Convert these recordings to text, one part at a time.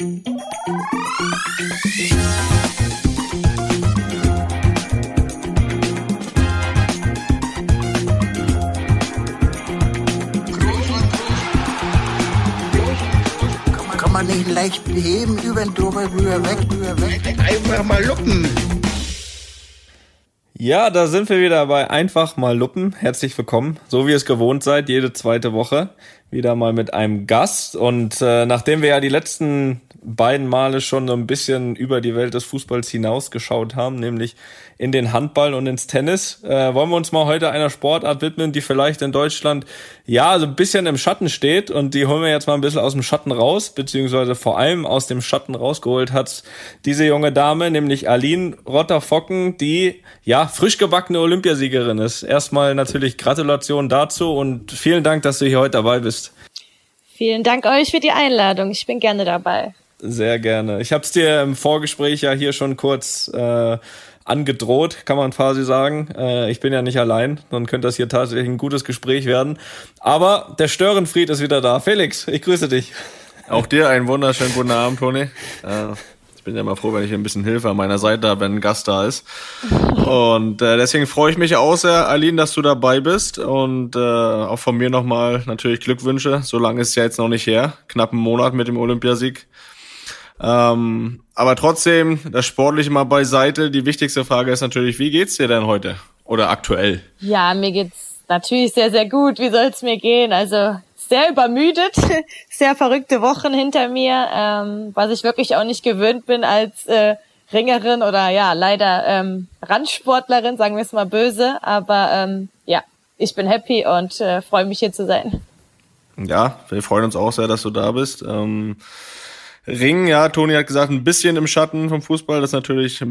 Kann man nicht leicht beheben, über den drüber, rüber, weg, rüber, weg. Einfach mal luppen. Ja, da sind wir wieder bei Einfach mal Luppen. Herzlich willkommen. So wie ihr es gewohnt seid, jede zweite Woche wieder mal mit einem Gast. Und äh, nachdem wir ja die letzten beiden Male schon so ein bisschen über die Welt des Fußballs hinausgeschaut haben, nämlich in den Handball und ins Tennis, äh, wollen wir uns mal heute einer Sportart widmen, die vielleicht in Deutschland ja so ein bisschen im Schatten steht und die holen wir jetzt mal ein bisschen aus dem Schatten raus, beziehungsweise vor allem aus dem Schatten rausgeholt hat diese junge Dame, nämlich Aline Rotter-Focken, die ja frisch gebackene Olympiasiegerin ist. Erstmal natürlich Gratulation dazu und vielen Dank, dass du hier heute dabei bist. Vielen Dank euch für die Einladung. Ich bin gerne dabei. Sehr gerne. Ich habe es dir im Vorgespräch ja hier schon kurz äh, angedroht, kann man quasi sagen. Äh, ich bin ja nicht allein, dann könnte das hier tatsächlich ein gutes Gespräch werden. Aber der Störenfried ist wieder da. Felix, ich grüße dich. Auch dir einen wunderschönen guten Abend, Toni. Äh, bin ja immer froh, wenn ich ein bisschen Hilfe an meiner Seite habe, wenn ein Gast da ist. Und äh, deswegen freue ich mich auch sehr, Aline, dass du dabei bist. Und äh, auch von mir nochmal natürlich Glückwünsche. So lange ist es ja jetzt noch nicht her. Knapp einen Monat mit dem Olympiasieg. Ähm, aber trotzdem, das Sportliche mal beiseite. Die wichtigste Frage ist natürlich, wie geht's dir denn heute? Oder aktuell? Ja, mir geht's natürlich sehr, sehr gut. Wie soll's mir gehen? Also sehr übermüdet, sehr verrückte Wochen hinter mir, ähm, was ich wirklich auch nicht gewöhnt bin als äh, Ringerin oder ja, leider ähm, Randsportlerin, sagen wir es mal böse. Aber ähm, ja, ich bin happy und äh, freue mich hier zu sein. Ja, wir freuen uns auch sehr, dass du da bist. Ähm, Ring, ja, Toni hat gesagt, ein bisschen im Schatten vom Fußball, das ist natürlich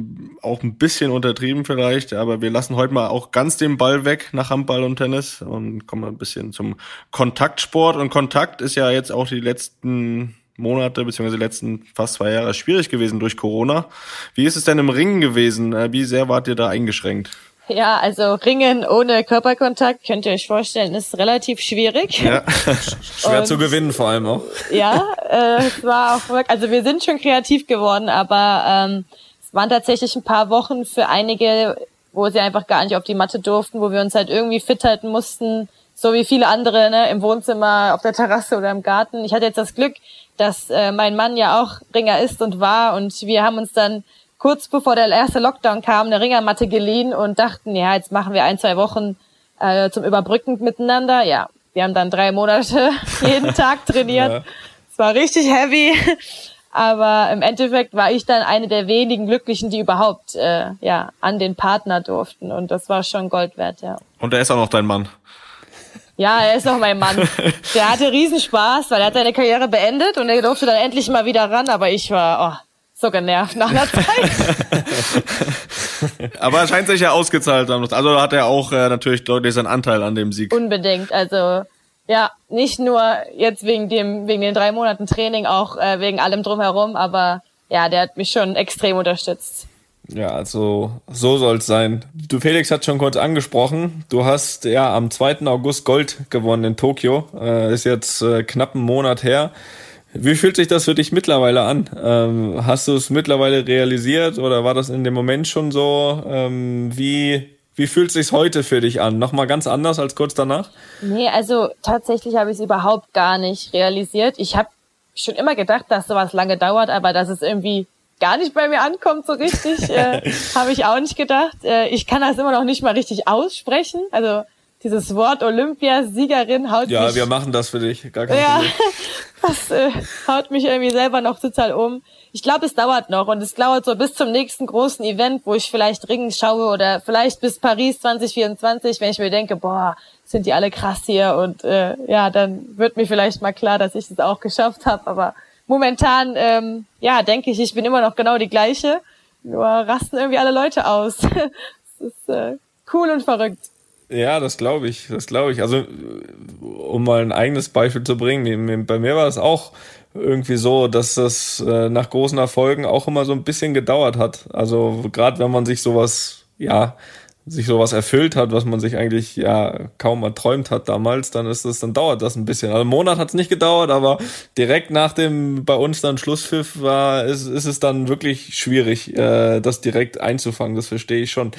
auch ein bisschen untertrieben vielleicht, aber wir lassen heute mal auch ganz den Ball weg nach Handball und Tennis und kommen ein bisschen zum Kontaktsport. Und Kontakt ist ja jetzt auch die letzten Monate beziehungsweise die letzten fast zwei Jahre schwierig gewesen durch Corona. Wie ist es denn im Ringen gewesen? Äh, wie sehr wart ihr da eingeschränkt? Ja, also Ringen ohne Körperkontakt, könnt ihr euch vorstellen, ist relativ schwierig. Ja. Schwer Und, zu gewinnen vor allem auch. Ja, äh, es war auch wirklich, also wir sind schon kreativ geworden, aber ähm, es waren tatsächlich ein paar Wochen für einige, wo sie einfach gar nicht auf die Matte durften, wo wir uns halt irgendwie fit halten mussten, so wie viele andere ne, im Wohnzimmer, auf der Terrasse oder im Garten. Ich hatte jetzt das Glück, dass äh, mein Mann ja auch Ringer ist und war und wir haben uns dann kurz bevor der erste Lockdown kam, eine Ringermatte geliehen und dachten, ja, jetzt machen wir ein, zwei Wochen äh, zum Überbrücken miteinander. Ja, wir haben dann drei Monate jeden Tag trainiert. Ja. Es war richtig heavy. Aber im Endeffekt war ich dann eine der wenigen Glücklichen, die überhaupt äh, ja an den Partner durften. Und das war schon Gold wert, ja. Und er ist auch noch dein Mann. Ja, er ist noch mein Mann. Der hatte Riesenspaß, weil er hat seine Karriere beendet und er durfte dann endlich mal wieder ran, aber ich war, oh, so genervt nach einer Zeit. Aber er scheint sich ja ausgezahlt haben. Also hat er auch äh, natürlich deutlich seinen Anteil an dem Sieg. Unbedingt. Also ja, nicht nur jetzt wegen dem wegen den drei Monaten Training, auch äh, wegen allem drumherum. Aber ja, der hat mich schon extrem unterstützt. Ja, also so soll's sein. Du Felix hat schon kurz angesprochen. Du hast ja am 2. August Gold gewonnen in Tokio. Äh, ist jetzt äh, knapp einen Monat her. Wie fühlt sich das für dich mittlerweile an? Ähm, hast du es mittlerweile realisiert oder war das in dem Moment schon so? Ähm, wie, wie fühlt sich's heute für dich an? Nochmal ganz anders als kurz danach? Nee, also tatsächlich habe ich es überhaupt gar nicht realisiert. Ich habe schon immer gedacht, dass sowas lange dauert, aber dass es irgendwie gar nicht bei mir ankommt so richtig, äh, habe ich auch nicht gedacht. Äh, ich kann das immer noch nicht mal richtig aussprechen. Also dieses Wort Olympiasiegerin haut ja, mich... Ja, wir machen das für dich, gar kein ja, Problem. das äh, haut mich irgendwie selber noch total um. Ich glaube, es dauert noch und es dauert so bis zum nächsten großen Event, wo ich vielleicht Ringen schaue oder vielleicht bis Paris 2024, wenn ich mir denke, boah, sind die alle krass hier und äh, ja, dann wird mir vielleicht mal klar, dass ich es das auch geschafft habe. Aber momentan, ähm, ja, denke ich, ich bin immer noch genau die gleiche, nur rasten irgendwie alle Leute aus. das ist äh, cool und verrückt. Ja, das glaube ich, das glaube ich. Also, um mal ein eigenes Beispiel zu bringen, bei mir war es auch irgendwie so, dass das äh, nach großen Erfolgen auch immer so ein bisschen gedauert hat. Also, gerade wenn man sich sowas, ja, sich sowas erfüllt hat, was man sich eigentlich ja kaum erträumt hat damals, dann ist es, dann dauert das ein bisschen. Also einen Monat hat es nicht gedauert, aber direkt nach dem bei uns dann Schlusspfiff war, ist, ist es dann wirklich schwierig, äh, das direkt einzufangen. Das verstehe ich schon.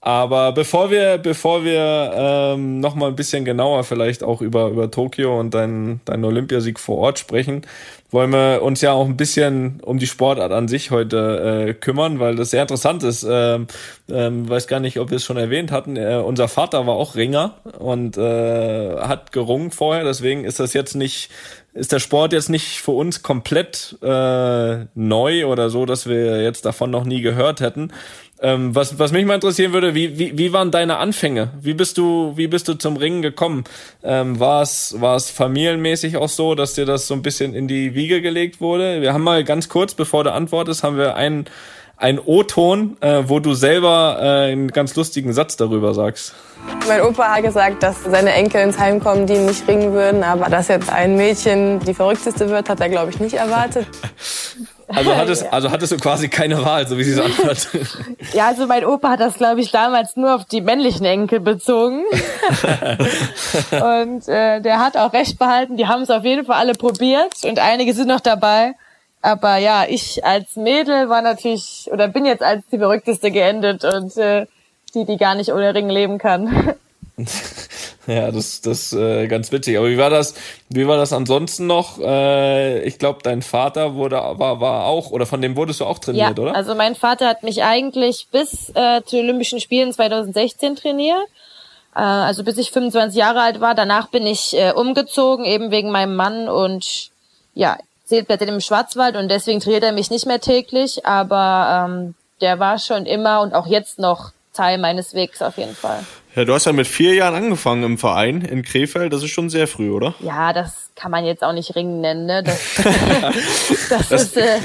Aber bevor wir, bevor wir ähm, noch mal ein bisschen genauer vielleicht auch über über Tokio und deinen deinen Olympiasieg vor Ort sprechen, wollen wir uns ja auch ein bisschen um die Sportart an sich heute äh, kümmern, weil das sehr interessant ist. Ähm, ähm, weiß gar nicht, ob wir es schon erwähnt hatten. Äh, unser Vater war auch Ringer und äh, hat gerungen vorher, deswegen ist das jetzt nicht ist der Sport jetzt nicht für uns komplett äh, neu oder so, dass wir jetzt davon noch nie gehört hätten. Ähm, was, was mich mal interessieren würde, wie, wie, wie waren deine Anfänge? Wie bist du, wie bist du zum Ringen gekommen? Ähm, war es, war es familienmäßig auch so, dass dir das so ein bisschen in die Wiege gelegt wurde? Wir haben mal ganz kurz, bevor du antwortest, haben wir einen, einen O-Ton, äh, wo du selber äh, einen ganz lustigen Satz darüber sagst. Mein Opa hat gesagt, dass seine Enkel ins Heim kommen, die nicht ringen würden. Aber dass jetzt ein Mädchen die verrückteste wird, hat er, glaube ich, nicht erwartet. Also hattest, also hattest du quasi keine Wahl, so wie sie es anhört. Ja, also mein Opa hat das, glaube ich, damals nur auf die männlichen Enkel bezogen. und äh, der hat auch recht behalten. Die haben es auf jeden Fall alle probiert und einige sind noch dabei. Aber ja, ich als Mädel war natürlich oder bin jetzt als die verrückteste geendet und äh, die, die gar nicht ohne Ring leben kann. Ja, das das äh, ganz witzig. Aber wie war das? Wie war das ansonsten noch? Äh, ich glaube, dein Vater wurde war war auch oder von dem wurdest du auch trainiert, ja, oder? Also mein Vater hat mich eigentlich bis äh, zu Olympischen Spielen 2016 trainiert. Äh, also bis ich 25 Jahre alt war. Danach bin ich äh, umgezogen, eben wegen meinem Mann und ja, zählt bei im Schwarzwald und deswegen trainiert er mich nicht mehr täglich, aber ähm, der war schon immer und auch jetzt noch Teil meines Wegs auf jeden Fall. Ja, du hast ja mit vier Jahren angefangen im Verein in Krefeld. Das ist schon sehr früh, oder? Ja, das kann man jetzt auch nicht Ringen nennen. Ne? Das, das, das ist äh,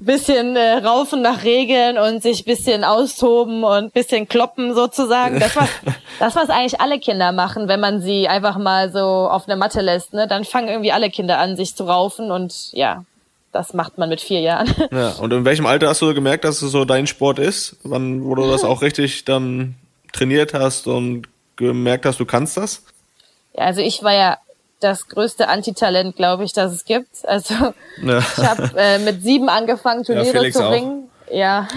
bisschen äh, raufen nach Regeln und sich bisschen austoben und bisschen kloppen sozusagen. Das was, das was eigentlich alle Kinder machen, wenn man sie einfach mal so auf eine Matte lässt. Ne? Dann fangen irgendwie alle Kinder an, sich zu raufen und ja, das macht man mit vier Jahren. Ja, und in welchem Alter hast du gemerkt, dass es so dein Sport ist? Wann, wo du das auch richtig dann trainiert hast und gemerkt hast, du kannst das? Ja, also ich war ja das größte Antitalent, glaube ich, das es gibt. Also ja. ich habe äh, mit sieben angefangen, Turniere ja, zu ringen. Ja.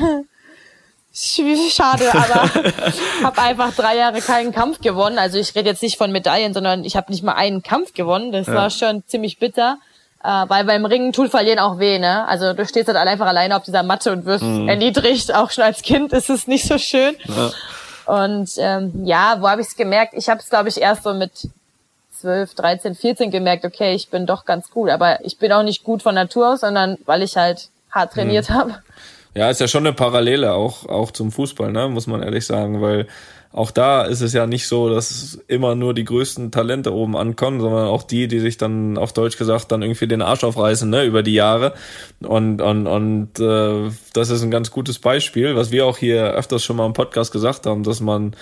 Schade, aber habe einfach drei Jahre keinen Kampf gewonnen. Also ich rede jetzt nicht von Medaillen, sondern ich habe nicht mal einen Kampf gewonnen. Das ja. war schon ziemlich bitter. Äh, weil beim Ringen tut Verlieren auch weh, ne? Also du stehst halt einfach alleine auf dieser Matte und wirst mhm. erniedrigt. Auch schon als Kind ist es nicht so schön. Ja. Und ähm, ja, wo habe ich es gemerkt? Ich habe es, glaube ich, erst so mit 12, 13, 14 gemerkt, okay, ich bin doch ganz gut. Aber ich bin auch nicht gut von Natur aus, sondern weil ich halt hart trainiert mhm. habe. Ja, ist ja schon eine Parallele auch, auch zum Fußball, ne? muss man ehrlich sagen, weil auch da ist es ja nicht so, dass immer nur die größten Talente oben ankommen, sondern auch die, die sich dann auf Deutsch gesagt dann irgendwie den Arsch aufreißen, ne, über die Jahre. Und, und, und äh, das ist ein ganz gutes Beispiel, was wir auch hier öfters schon mal im Podcast gesagt haben, dass man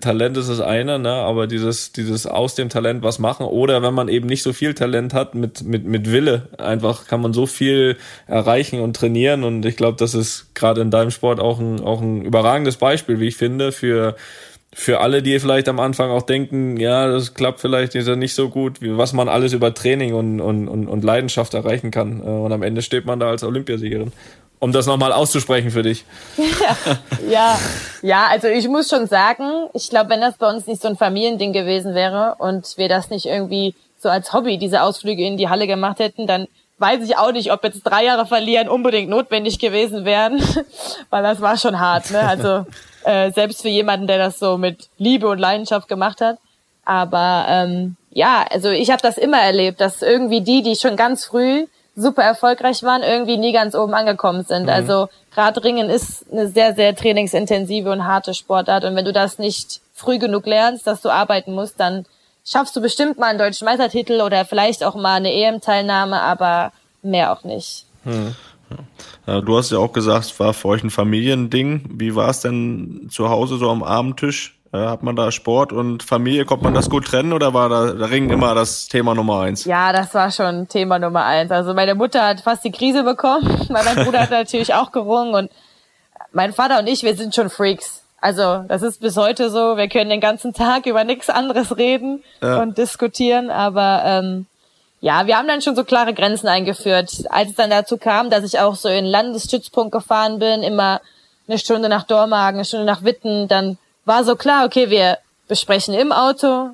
Talent ist das eine, ne, aber dieses, dieses aus dem Talent was machen oder wenn man eben nicht so viel Talent hat, mit, mit, mit Wille einfach kann man so viel erreichen und trainieren und ich glaube, das ist gerade in deinem Sport auch ein, auch ein überragendes Beispiel, wie ich finde, für, für alle, die vielleicht am Anfang auch denken, ja, das klappt vielleicht nicht so gut, wie was man alles über Training und, und, und, und Leidenschaft erreichen kann. Äh, und am Ende steht man da als Olympiasiegerin um das nochmal auszusprechen für dich. Ja, ja, ja, also ich muss schon sagen, ich glaube, wenn das bei uns nicht so ein Familiending gewesen wäre und wir das nicht irgendwie so als Hobby diese Ausflüge in die Halle gemacht hätten, dann weiß ich auch nicht, ob jetzt drei Jahre verlieren unbedingt notwendig gewesen wären, weil das war schon hart, ne? Also äh, selbst für jemanden, der das so mit Liebe und Leidenschaft gemacht hat. Aber ähm, ja, also ich habe das immer erlebt, dass irgendwie die, die schon ganz früh super erfolgreich waren, irgendwie nie ganz oben angekommen sind. Mhm. Also Radringen ist eine sehr, sehr trainingsintensive und harte Sportart. Und wenn du das nicht früh genug lernst, dass du arbeiten musst, dann schaffst du bestimmt mal einen deutschen Meistertitel oder vielleicht auch mal eine EM-Teilnahme, aber mehr auch nicht. Mhm. Du hast ja auch gesagt, es war für euch ein Familiending. Wie war es denn zu Hause so am Abendtisch? Äh, hat man da Sport und Familie, konnte man das gut trennen oder war da der Ring immer das Thema Nummer eins? Ja, das war schon Thema Nummer eins. Also meine Mutter hat fast die Krise bekommen, weil mein Bruder hat natürlich auch gerungen und mein Vater und ich, wir sind schon Freaks. Also das ist bis heute so. Wir können den ganzen Tag über nichts anderes reden ja. und diskutieren, aber ähm, ja, wir haben dann schon so klare Grenzen eingeführt. Als es dann dazu kam, dass ich auch so in Landesstützpunkt gefahren bin, immer eine Stunde nach Dormagen, eine Stunde nach Witten, dann war so klar, okay, wir besprechen im Auto,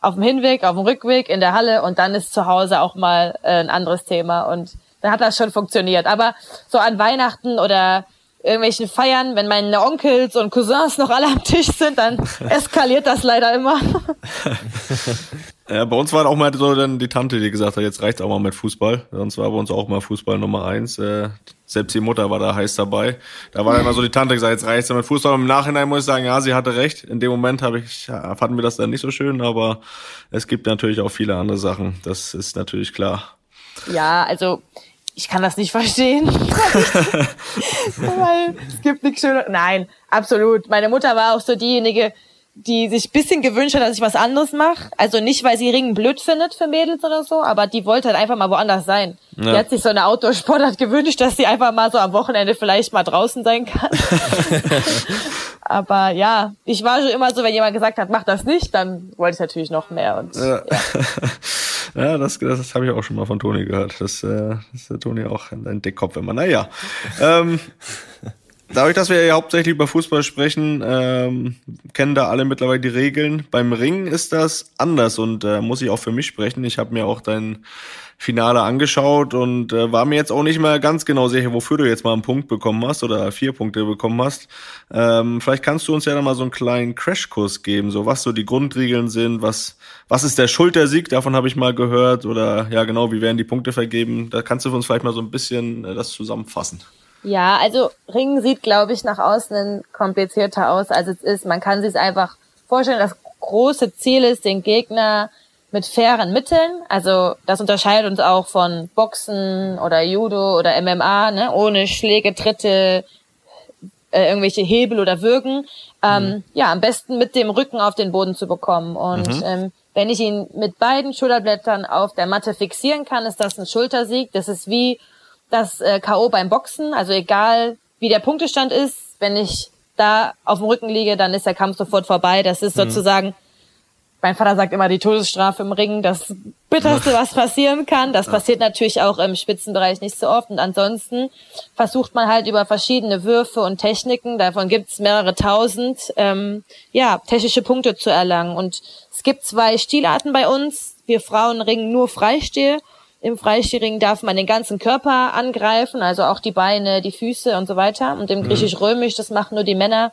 auf dem Hinweg, auf dem Rückweg, in der Halle und dann ist zu Hause auch mal äh, ein anderes Thema und dann hat das schon funktioniert. Aber so an Weihnachten oder irgendwelchen Feiern, wenn meine Onkels und Cousins noch alle am Tisch sind, dann eskaliert das leider immer. Ja, bei uns war auch mal so dann die Tante, die gesagt hat, jetzt reicht's auch mal mit Fußball. Sonst war bei uns auch mal Fußball Nummer eins. Äh, selbst die Mutter war da heiß dabei. Da war dann immer so die Tante gesagt, jetzt reicht's mit Fußball. Und Im Nachhinein muss ich sagen, ja, sie hatte recht. In dem Moment habe ich, ja, fanden wir das dann nicht so schön, aber es gibt natürlich auch viele andere Sachen. Das ist natürlich klar. Ja, also ich kann das nicht verstehen. Weil es gibt nichts Schöneres. Nein, absolut. Meine Mutter war auch so diejenige, die sich bisschen gewünscht hat, dass ich was anderes mache. Also nicht, weil sie Ringen blöd findet für Mädels oder so, aber die wollte halt einfach mal woanders sein. Ja. Die hat sich so eine Outdoor-Sportart gewünscht, dass sie einfach mal so am Wochenende vielleicht mal draußen sein kann. aber ja, ich war schon immer so, wenn jemand gesagt hat, mach das nicht, dann wollte ich natürlich noch mehr. Und, ja. ja. ja das, das habe ich auch schon mal von Toni gehört. Das, äh, das ist der Toni auch ein Dickkopf immer. Naja. ähm, Dadurch, dass wir ja hauptsächlich über Fußball sprechen, ähm, kennen da alle mittlerweile die Regeln. Beim Ringen ist das anders und äh, muss ich auch für mich sprechen. Ich habe mir auch dein Finale angeschaut und äh, war mir jetzt auch nicht mehr ganz genau sicher, wofür du jetzt mal einen Punkt bekommen hast oder vier Punkte bekommen hast. Ähm, vielleicht kannst du uns ja dann mal so einen kleinen Crashkurs geben, so was so die Grundregeln sind, was was ist der Schultersieg, davon habe ich mal gehört oder ja genau, wie werden die Punkte vergeben? Da kannst du uns vielleicht mal so ein bisschen äh, das zusammenfassen. Ja, also Ringen sieht, glaube ich, nach außen komplizierter aus, als es ist. Man kann sich es einfach vorstellen, das große Ziel ist, den Gegner mit fairen Mitteln, also das unterscheidet uns auch von Boxen oder Judo oder MMA, ne, ohne Schläge, Tritte, äh, irgendwelche Hebel oder Würgen, ähm, mhm. ja, am besten mit dem Rücken auf den Boden zu bekommen. Und mhm. ähm, wenn ich ihn mit beiden Schulterblättern auf der Matte fixieren kann, ist das ein Schultersieg. Das ist wie das äh, K.O. beim Boxen. Also egal, wie der Punktestand ist, wenn ich da auf dem Rücken liege, dann ist der Kampf sofort vorbei. Das ist mhm. sozusagen, mein Vater sagt immer die Todesstrafe im Ring, das bitterste, was passieren kann. Das passiert natürlich auch im Spitzenbereich nicht so oft. Und ansonsten versucht man halt über verschiedene Würfe und Techniken, davon gibt's mehrere tausend, ähm, ja, technische Punkte zu erlangen. Und es gibt zwei Stilarten bei uns. Wir Frauen ringen nur Freistehe im Freistilring darf man den ganzen Körper angreifen, also auch die Beine, die Füße und so weiter. Und im mhm. Griechisch-Römisch, das machen nur die Männer,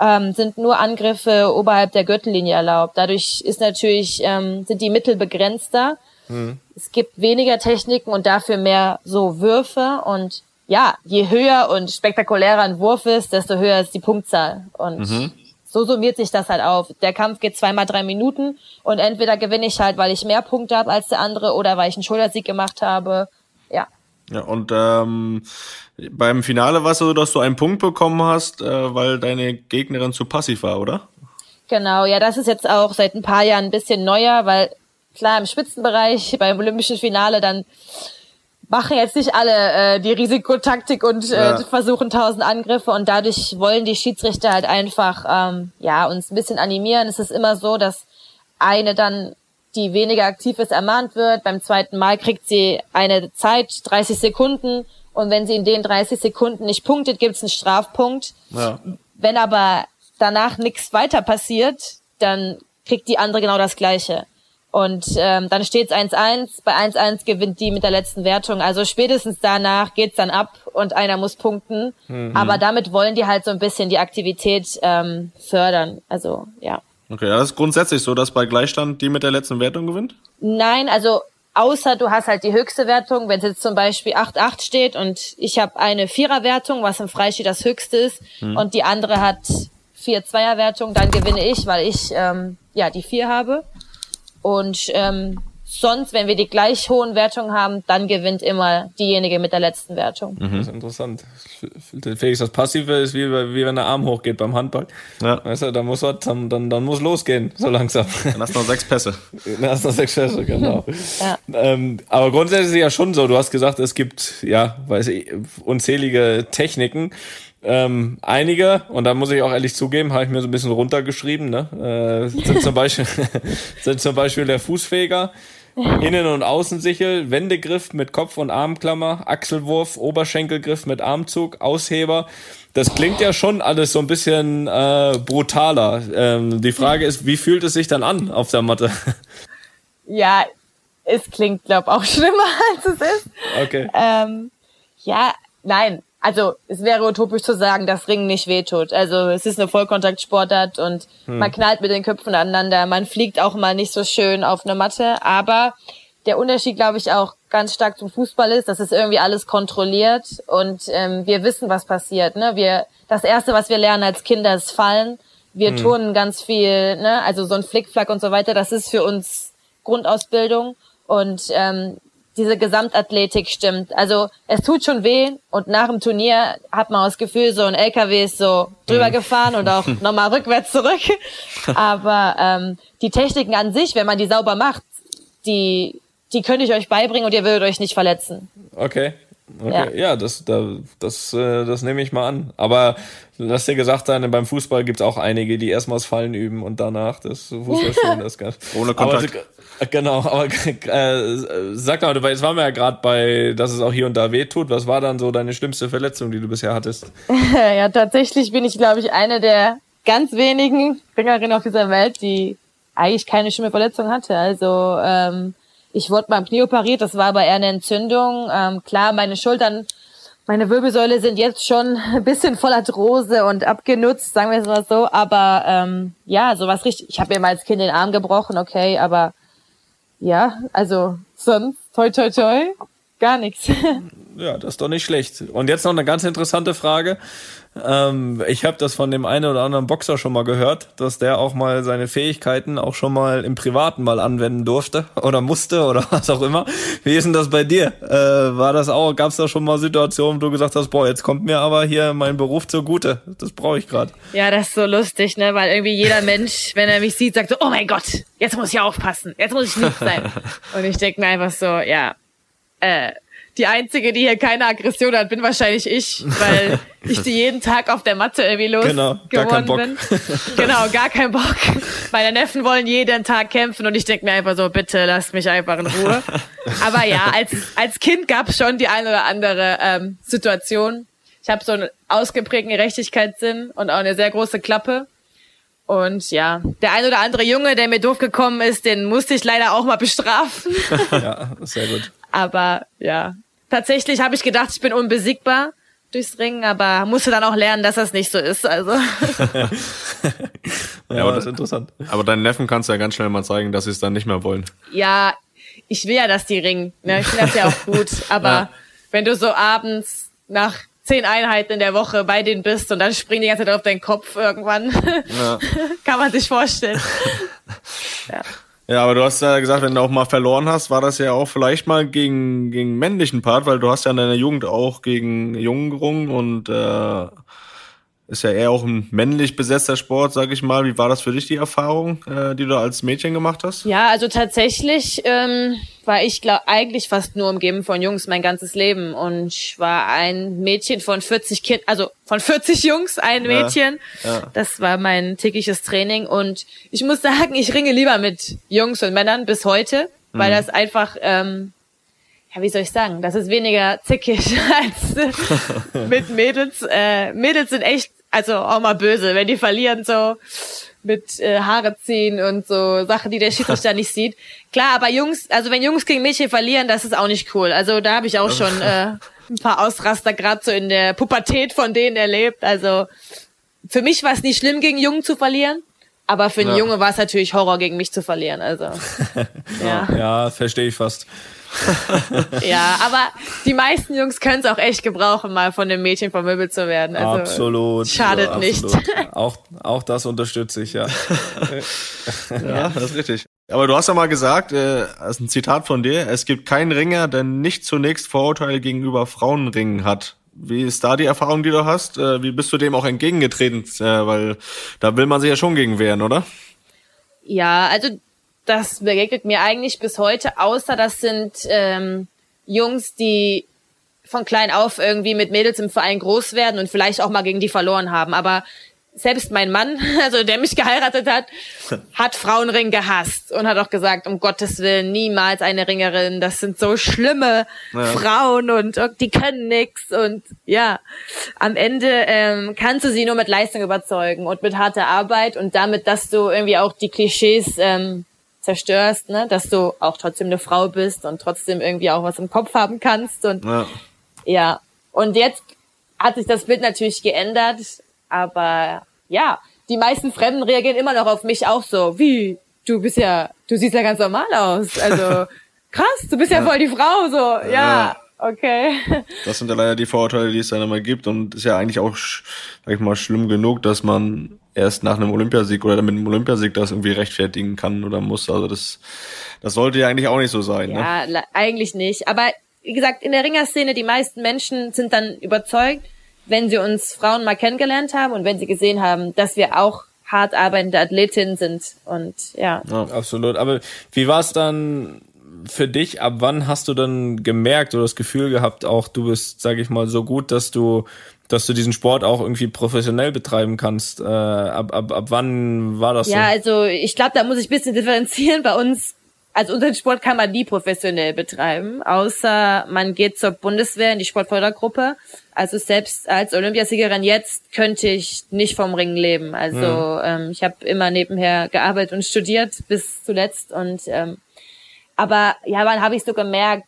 ähm, sind nur Angriffe oberhalb der Gürtellinie erlaubt. Dadurch ist natürlich, ähm, sind die Mittel begrenzter. Mhm. Es gibt weniger Techniken und dafür mehr so Würfe. Und ja, je höher und spektakulärer ein Wurf ist, desto höher ist die Punktzahl. Und mhm so summiert sich das halt auf. Der Kampf geht zweimal drei Minuten und entweder gewinne ich halt, weil ich mehr Punkte habe als der andere oder weil ich einen Schultersieg gemacht habe. Ja. Ja, und ähm, beim Finale war es so, dass du einen Punkt bekommen hast, äh, weil deine Gegnerin zu passiv war, oder? Genau, ja, das ist jetzt auch seit ein paar Jahren ein bisschen neuer, weil klar im Spitzenbereich beim Olympischen Finale dann machen jetzt nicht alle äh, die Risikotaktik und äh, ja. versuchen tausend Angriffe und dadurch wollen die Schiedsrichter halt einfach ähm, ja uns ein bisschen animieren. Es ist immer so, dass eine dann die weniger aktiv ist ermahnt wird. Beim zweiten Mal kriegt sie eine Zeit 30 Sekunden und wenn sie in den 30 Sekunden nicht punktet, gibt es einen Strafpunkt. Ja. Wenn aber danach nichts weiter passiert, dann kriegt die andere genau das Gleiche. Und ähm, dann steht es 1-1. Bei 1-1 gewinnt die mit der letzten Wertung. Also spätestens danach geht's dann ab und einer muss punkten. Mhm. Aber damit wollen die halt so ein bisschen die Aktivität ähm, fördern. Also ja. Okay, das ist grundsätzlich so, dass bei Gleichstand die mit der letzten Wertung gewinnt? Nein, also außer du hast halt die höchste Wertung, wenn es jetzt zum Beispiel 8-8 steht und ich habe eine Viererwertung, was im Freistil das höchste ist, mhm. und die andere hat 4-2er-Wertung, dann gewinne ich, weil ich ähm, ja die 4 habe. Und ähm, sonst, wenn wir die gleich hohen Wertungen haben, dann gewinnt immer diejenige mit der letzten Wertung. Mhm. Das ist interessant. Felix, das Passive ist wie, wie wenn der Arm hochgeht beim Handball. Ja. Weißt du, da muss was, dann, dann, dann muss losgehen, so langsam. Dann hast du noch sechs Pässe. Dann hast du noch sechs Pässe, genau. ja. ähm, aber grundsätzlich ist es ja schon so, du hast gesagt, es gibt, ja, weiß ich, unzählige Techniken. Ähm, einige, und da muss ich auch ehrlich zugeben, habe ich mir so ein bisschen runtergeschrieben, ne? Äh, sind, zum Beispiel, sind zum Beispiel der Fußfeger, Innen- und Außensichel, Wendegriff mit Kopf- und Armklammer, Achselwurf, Oberschenkelgriff mit Armzug, Ausheber. Das klingt ja schon alles so ein bisschen äh, brutaler. Ähm, die Frage ist, wie fühlt es sich dann an auf der Matte? Ja, es klingt, glaube auch schlimmer, als es ist. Okay. Ähm, ja, nein. Also es wäre utopisch zu sagen, dass Ringen nicht wehtut. Also es ist eine Vollkontaktsportart und Hm. man knallt mit den Köpfen aneinander. Man fliegt auch mal nicht so schön auf eine Matte. Aber der Unterschied, glaube ich, auch ganz stark zum Fußball ist, dass es irgendwie alles kontrolliert und ähm, wir wissen, was passiert. Ne? Wir, das Erste, was wir lernen als Kinder, ist Fallen. Wir turnen ganz viel, ne? also so ein Flickflack und so weiter. Das ist für uns Grundausbildung und ähm, diese Gesamtathletik stimmt. Also es tut schon weh und nach dem Turnier hat man das Gefühl, so ein LKW ist so drüber gefahren und auch nochmal rückwärts zurück. Aber ähm, die Techniken an sich, wenn man die sauber macht, die, die könnte ich euch beibringen und ihr würdet euch nicht verletzen. Okay. Okay, ja, das, da, das, äh, das nehme ich mal an. Aber lass dir gesagt sein, beim Fußball gibt's auch einige, die erstmal das Fallen üben und danach das Fußballspielen. Das kann. Ohne Kontakt. Aber, genau, aber äh, sag mal, du- jetzt waren wir ja gerade bei, dass es auch hier und da weh tut. Was war dann so deine schlimmste Verletzung, die du bisher hattest? ja, tatsächlich bin ich, glaube ich, eine der ganz wenigen Ringerinnen auf dieser Welt, die eigentlich keine schlimme Verletzung hatte. Also ähm, ich wurde beim Knie operiert, das war aber eher eine Entzündung. Ähm, klar, meine Schultern, meine Wirbelsäule sind jetzt schon ein bisschen voll Arthrose und abgenutzt, sagen wir es mal so. Aber ähm, ja, sowas richtig. Ich habe mir mal als Kind den Arm gebrochen, okay, aber ja, also sonst toi toi toi, gar nichts. Ja, das ist doch nicht schlecht. Und jetzt noch eine ganz interessante Frage. Ähm, ich habe das von dem einen oder anderen Boxer schon mal gehört, dass der auch mal seine Fähigkeiten auch schon mal im Privaten mal anwenden durfte oder musste oder was auch immer. Wie ist denn das bei dir? Äh, war das auch, gab es da schon mal Situationen, wo du gesagt hast, boah, jetzt kommt mir aber hier mein Beruf zugute. Das brauche ich gerade. Ja, das ist so lustig, ne? Weil irgendwie jeder Mensch, wenn er mich sieht, sagt so, oh mein Gott, jetzt muss ich aufpassen, jetzt muss ich nicht sein. Und ich denke mir einfach so, ja, äh, die einzige, die hier keine Aggression hat, bin wahrscheinlich ich, weil ich die jeden Tag auf der Matte irgendwie Genau, keinen losgeworden Bock. bin. Genau, gar keinen Bock. Meine Neffen wollen jeden Tag kämpfen und ich denke mir einfach so, bitte lasst mich einfach in Ruhe. Aber ja, als, als Kind gab es schon die ein oder andere ähm, Situation. Ich habe so einen ausgeprägten Gerechtigkeitssinn und auch eine sehr große Klappe. Und ja, der ein oder andere Junge, der mir doof gekommen ist, den musste ich leider auch mal bestrafen. Ja, sehr gut. Aber ja, tatsächlich habe ich gedacht, ich bin unbesiegbar durchs Ringen, aber musste dann auch lernen, dass das nicht so ist. Also Ja, aber das ist interessant. Aber deinen Neffen kannst du ja ganz schnell mal zeigen, dass sie es dann nicht mehr wollen. ja, ich will ja, dass die ringen. Ne? Ich finde das ja auch gut. Aber Ja. wenn du so abends nach zehn Einheiten in der Woche bei denen bist und dann springen die ganze Zeit auf deinen Kopf irgendwann, Ja. kann man sich vorstellen. Ja, aber du hast ja gesagt, wenn du auch mal verloren hast, war das ja auch vielleicht mal gegen, gegen männlichen Part, weil du hast ja in deiner Jugend auch gegen Jungen gerungen und äh, ist ja eher auch ein männlich besetzter Sport, sag ich mal. Wie war das für dich, die Erfahrung, äh, die du als Mädchen gemacht hast? Ja, also tatsächlich ähm, war ich glaub, eigentlich fast nur umgeben von Jungs mein ganzes Leben und ich war ein Mädchen von 40 Kind, also von 40 Jungs ein Ja, Mädchen. ja. Das war mein tägliches Training und ich muss sagen, ich ringe lieber mit Jungs und Männern bis heute, Mhm. weil das einfach ähm, ja, wie soll ich sagen, das ist weniger zickig als mit Mädels. Äh, Mädels sind echt, also auch mal böse, wenn die verlieren so mit äh, Haare ziehen und so Sachen, die der Schiedsrichter nicht sieht. Klar, aber Jungs, also wenn Jungs gegen Mädchen verlieren, das ist auch nicht cool. Also da habe ich auch schon äh, ein paar Ausraster gerade so in der Pubertät von denen erlebt. Also für mich war es nicht schlimm, gegen Jungen zu verlieren. Aber für einen Ja. Junge war es natürlich Horror, gegen mich zu verlieren. Also, ja. Ja, verstehe ich fast. Ja, aber die meisten Jungs können es auch echt gebrauchen, mal von dem Mädchen vermöbelt zu werden. Also, absolut. Schadet ja, nicht. absolut. Auch, auch das unterstütze ich, ja. Ja, das ist richtig. Aber du hast ja mal gesagt, äh, das ist ein Zitat von dir, es gibt keinen Ringer, der nicht zunächst Vorurteile gegenüber Frauenringen hat. Wie ist da die Erfahrung, die du hast? Äh, wie bist du dem auch entgegengetreten? Äh, weil da will man sich ja schon gegen wehren, oder? Ja, also das begegnet mir eigentlich bis heute, außer das sind ähm, Jungs, die von klein auf irgendwie mit Mädels im Verein groß werden und vielleicht auch mal gegen die verloren haben. Aber selbst mein Mann, also der mich geheiratet hat, hat Frauenring gehasst und hat auch gesagt, um Gottes Willen, niemals eine Ringerin, das sind so schlimme ja. Frauen und die können nix und ja, am Ende ähm, kannst du sie nur mit Leistung überzeugen und mit harter Arbeit und damit, dass du irgendwie auch die Klischees ähm, zerstörst, ne, dass du auch trotzdem eine Frau bist und trotzdem irgendwie auch was im Kopf haben kannst und ja, ja. und jetzt hat sich das Bild natürlich geändert, aber ja, die meisten Fremden reagieren immer noch auf mich auch so, wie, du bist ja, du siehst ja ganz normal aus. Also krass, du bist ja, ja voll die Frau, so, ja. ja. Okay. Das sind ja leider die Vorurteile, die es dann immer gibt und ist ja eigentlich auch, sag ich mal, schlimm genug, dass man erst nach einem Olympiasieg oder mit einem Olympiasieg das irgendwie rechtfertigen kann oder muss. Also das, das sollte ja eigentlich auch nicht so sein. Ja, ne? eigentlich nicht. Aber wie gesagt, in der Ringerszene, die meisten Menschen sind dann überzeugt, wenn sie uns Frauen mal kennengelernt haben und wenn sie gesehen haben, dass wir auch hart arbeitende Athletinnen sind und ja. ja absolut. Aber wie war es dann für dich? Ab wann hast du dann gemerkt oder das Gefühl gehabt, auch du bist, sag ich mal, so gut, dass du dass du diesen Sport auch irgendwie professionell betreiben kannst. Äh, ab, ab, ab wann war das ja, so? Ja, also ich glaube, da muss ich ein bisschen differenzieren. Bei uns also unseren Sport kann man nie professionell betreiben, außer man geht zur Bundeswehr in die Sportfördergruppe. Also selbst als Olympiasiegerin jetzt könnte ich nicht vom Ringen leben. Also mhm. ähm, ich habe immer nebenher gearbeitet und studiert bis zuletzt. Und ähm, aber ja, wann habe ich so gemerkt,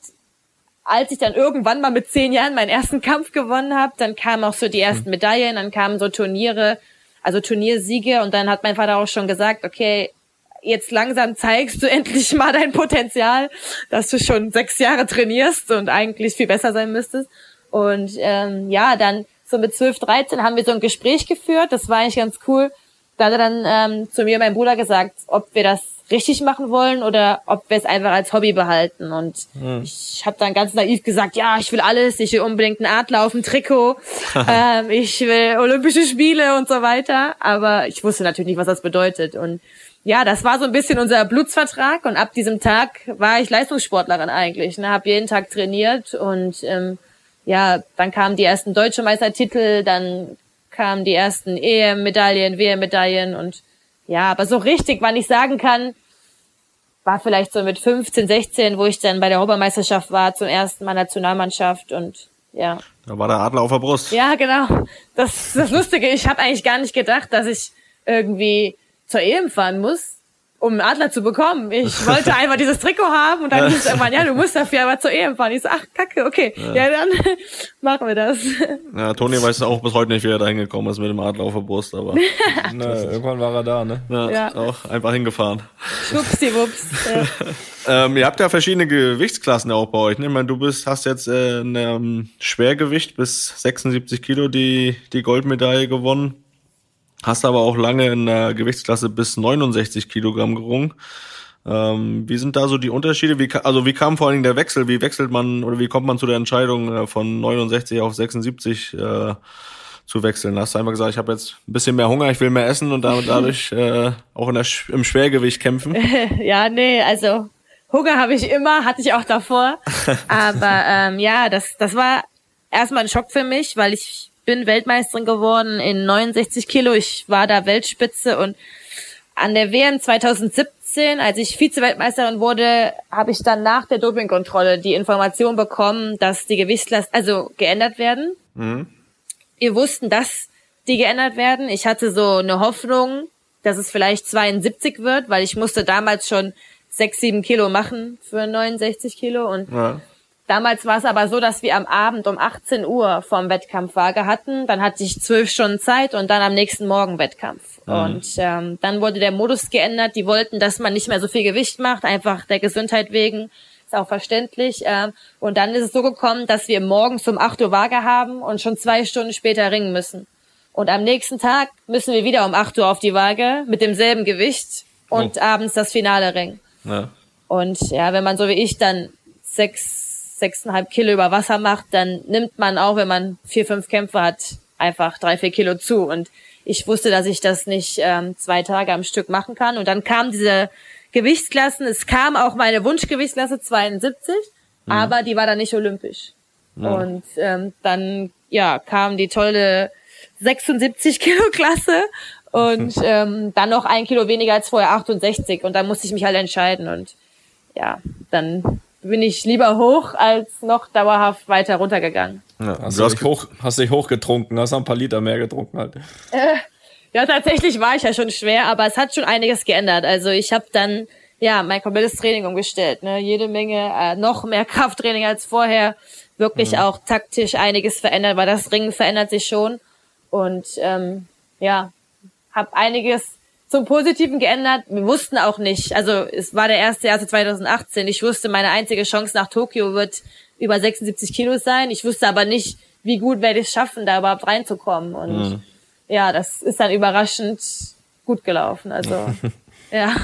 als ich dann irgendwann mal mit zehn Jahren meinen ersten Kampf gewonnen habe, dann kamen auch so die ersten mhm. Medaillen, dann kamen so Turniere, also Turniersiege und dann hat mein Vater auch schon gesagt, okay, jetzt langsam zeigst du endlich mal dein Potenzial, dass du schon sechs Jahre trainierst und eigentlich viel besser sein müsstest. Und ähm, ja, dann so mit 12, 13 haben wir so ein Gespräch geführt. Das war eigentlich ganz cool. Da hat er dann ähm, zu mir und meinem Bruder gesagt, ob wir das richtig machen wollen oder ob wir es einfach als Hobby behalten. Und mhm. ich habe dann ganz naiv gesagt, ja, ich will alles, ich will unbedingt einen Adler auf dem Trikot, ähm, ich will Olympische Spiele und so weiter. Aber ich wusste natürlich nicht, was das bedeutet. Und ja, das war so ein bisschen unser Blutsvertrag und ab diesem Tag war ich Leistungssportlerin eigentlich. Ne, habe jeden Tag trainiert und ähm, ja, dann kamen die ersten deutsche Meistertitel, dann kamen die ersten EM-Medaillen, WM-Medaillen und ja, aber so richtig, wann ich sagen kann, war vielleicht so mit 15, 16, wo ich dann bei der Europameisterschaft war, zum ersten Mal Nationalmannschaft und ja. Da war der Adler auf der Brust. Ja, genau. Das das Lustige. Ich habe eigentlich gar nicht gedacht, dass ich irgendwie zur EM fahren muss, um einen Adler zu bekommen. Ich wollte einfach dieses Trikot haben und dann hieß es irgendwann, ja, du musst dafür aber zur EM fahren. Ich so, ach, kacke, okay. Ja, ja dann machen wir das. Ja, Toni weiß auch bis heute nicht, wie er da hingekommen ist mit dem Adler auf der Brust, aber Na, irgendwann war er da, ne? Ja, ja. auch einfach hingefahren. Schwuppsiwupps. Ja. ähm, ihr habt ja verschiedene Gewichtsklassen auch bei euch. Ne? Ich meine, du bist, hast jetzt äh, ein ähm, Schwergewicht bis 76 Kilo die, die Goldmedaille gewonnen. Hast aber auch lange in der Gewichtsklasse bis 69 Kilogramm gerungen. Ähm, wie sind da so die Unterschiede? Wie, also wie kam vor allen Dingen der Wechsel? Wie wechselt man oder wie kommt man zu der Entscheidung äh, von 69 auf 76 äh, zu wechseln? Hast du einfach gesagt, ich habe jetzt ein bisschen mehr Hunger, ich will mehr essen und damit dadurch äh, auch in der, im Schwergewicht kämpfen? ja, nee, also Hunger habe ich immer, hatte ich auch davor. Aber ähm, ja, das, das war erstmal ein Schock für mich, weil ich bin Weltmeisterin geworden in 69 Kilo. Ich war da Weltspitze und an der WM 2017, als ich Vize-Weltmeisterin wurde, habe ich dann nach der Dopingkontrolle die Information bekommen, dass die Gewichtslast also geändert werden. Mhm. Wir wussten, dass die geändert werden. Ich hatte so eine Hoffnung, dass es vielleicht 72 wird, weil ich musste damals schon 6, 7 Kilo machen für 69 Kilo und ja. Damals war es aber so, dass wir am Abend um 18 Uhr vorm Wettkampfwaage hatten. Dann hatte ich zwölf Stunden Zeit und dann am nächsten Morgen Wettkampf. Mhm. Und ähm, dann wurde der Modus geändert. Die wollten, dass man nicht mehr so viel Gewicht macht, einfach der Gesundheit wegen. Ist auch verständlich. Ähm, und dann ist es so gekommen, dass wir morgens um 8 Uhr Waage haben und schon zwei Stunden später ringen müssen. Und am nächsten Tag müssen wir wieder um 8 Uhr auf die Waage mit demselben Gewicht und oh. abends das Finale ringen. Ja. Und ja, wenn man so wie ich dann sechs sechseinhalb Kilo über Wasser macht, dann nimmt man auch, wenn man vier, fünf Kämpfe hat, einfach drei, vier Kilo zu. Und ich wusste, dass ich das nicht ähm, zwei Tage am Stück machen kann. Und dann kam diese Gewichtsklassen. Es kam auch meine Wunschgewichtsklasse 72, mhm. aber die war dann nicht olympisch. Ja. Und ähm, dann ja kam die tolle 76 Kilo Klasse und ähm, dann noch ein Kilo weniger als vorher 68 und dann musste ich mich halt entscheiden und ja, dann bin ich lieber hoch als noch dauerhaft weiter runtergegangen. Ja, hast, du dich hoch, hast dich hochgetrunken, hast ein paar Liter mehr getrunken halt. Äh, ja, tatsächlich war ich ja schon schwer, aber es hat schon einiges geändert. Also ich habe dann ja mein komplettes Training umgestellt, ne, jede Menge äh, noch mehr Krafttraining als vorher, wirklich mhm. auch taktisch einiges verändert, weil das Ringen verändert sich schon und ähm, ja, habe einiges zum Positiven geändert. Wir wussten auch nicht, also es war der erste Jahr 2018. Ich wusste, meine einzige Chance nach Tokio wird über 76 Kilo sein. Ich wusste aber nicht, wie gut werde ich es schaffen, da überhaupt reinzukommen. Und mhm. ja, das ist dann überraschend gut gelaufen. Also ja.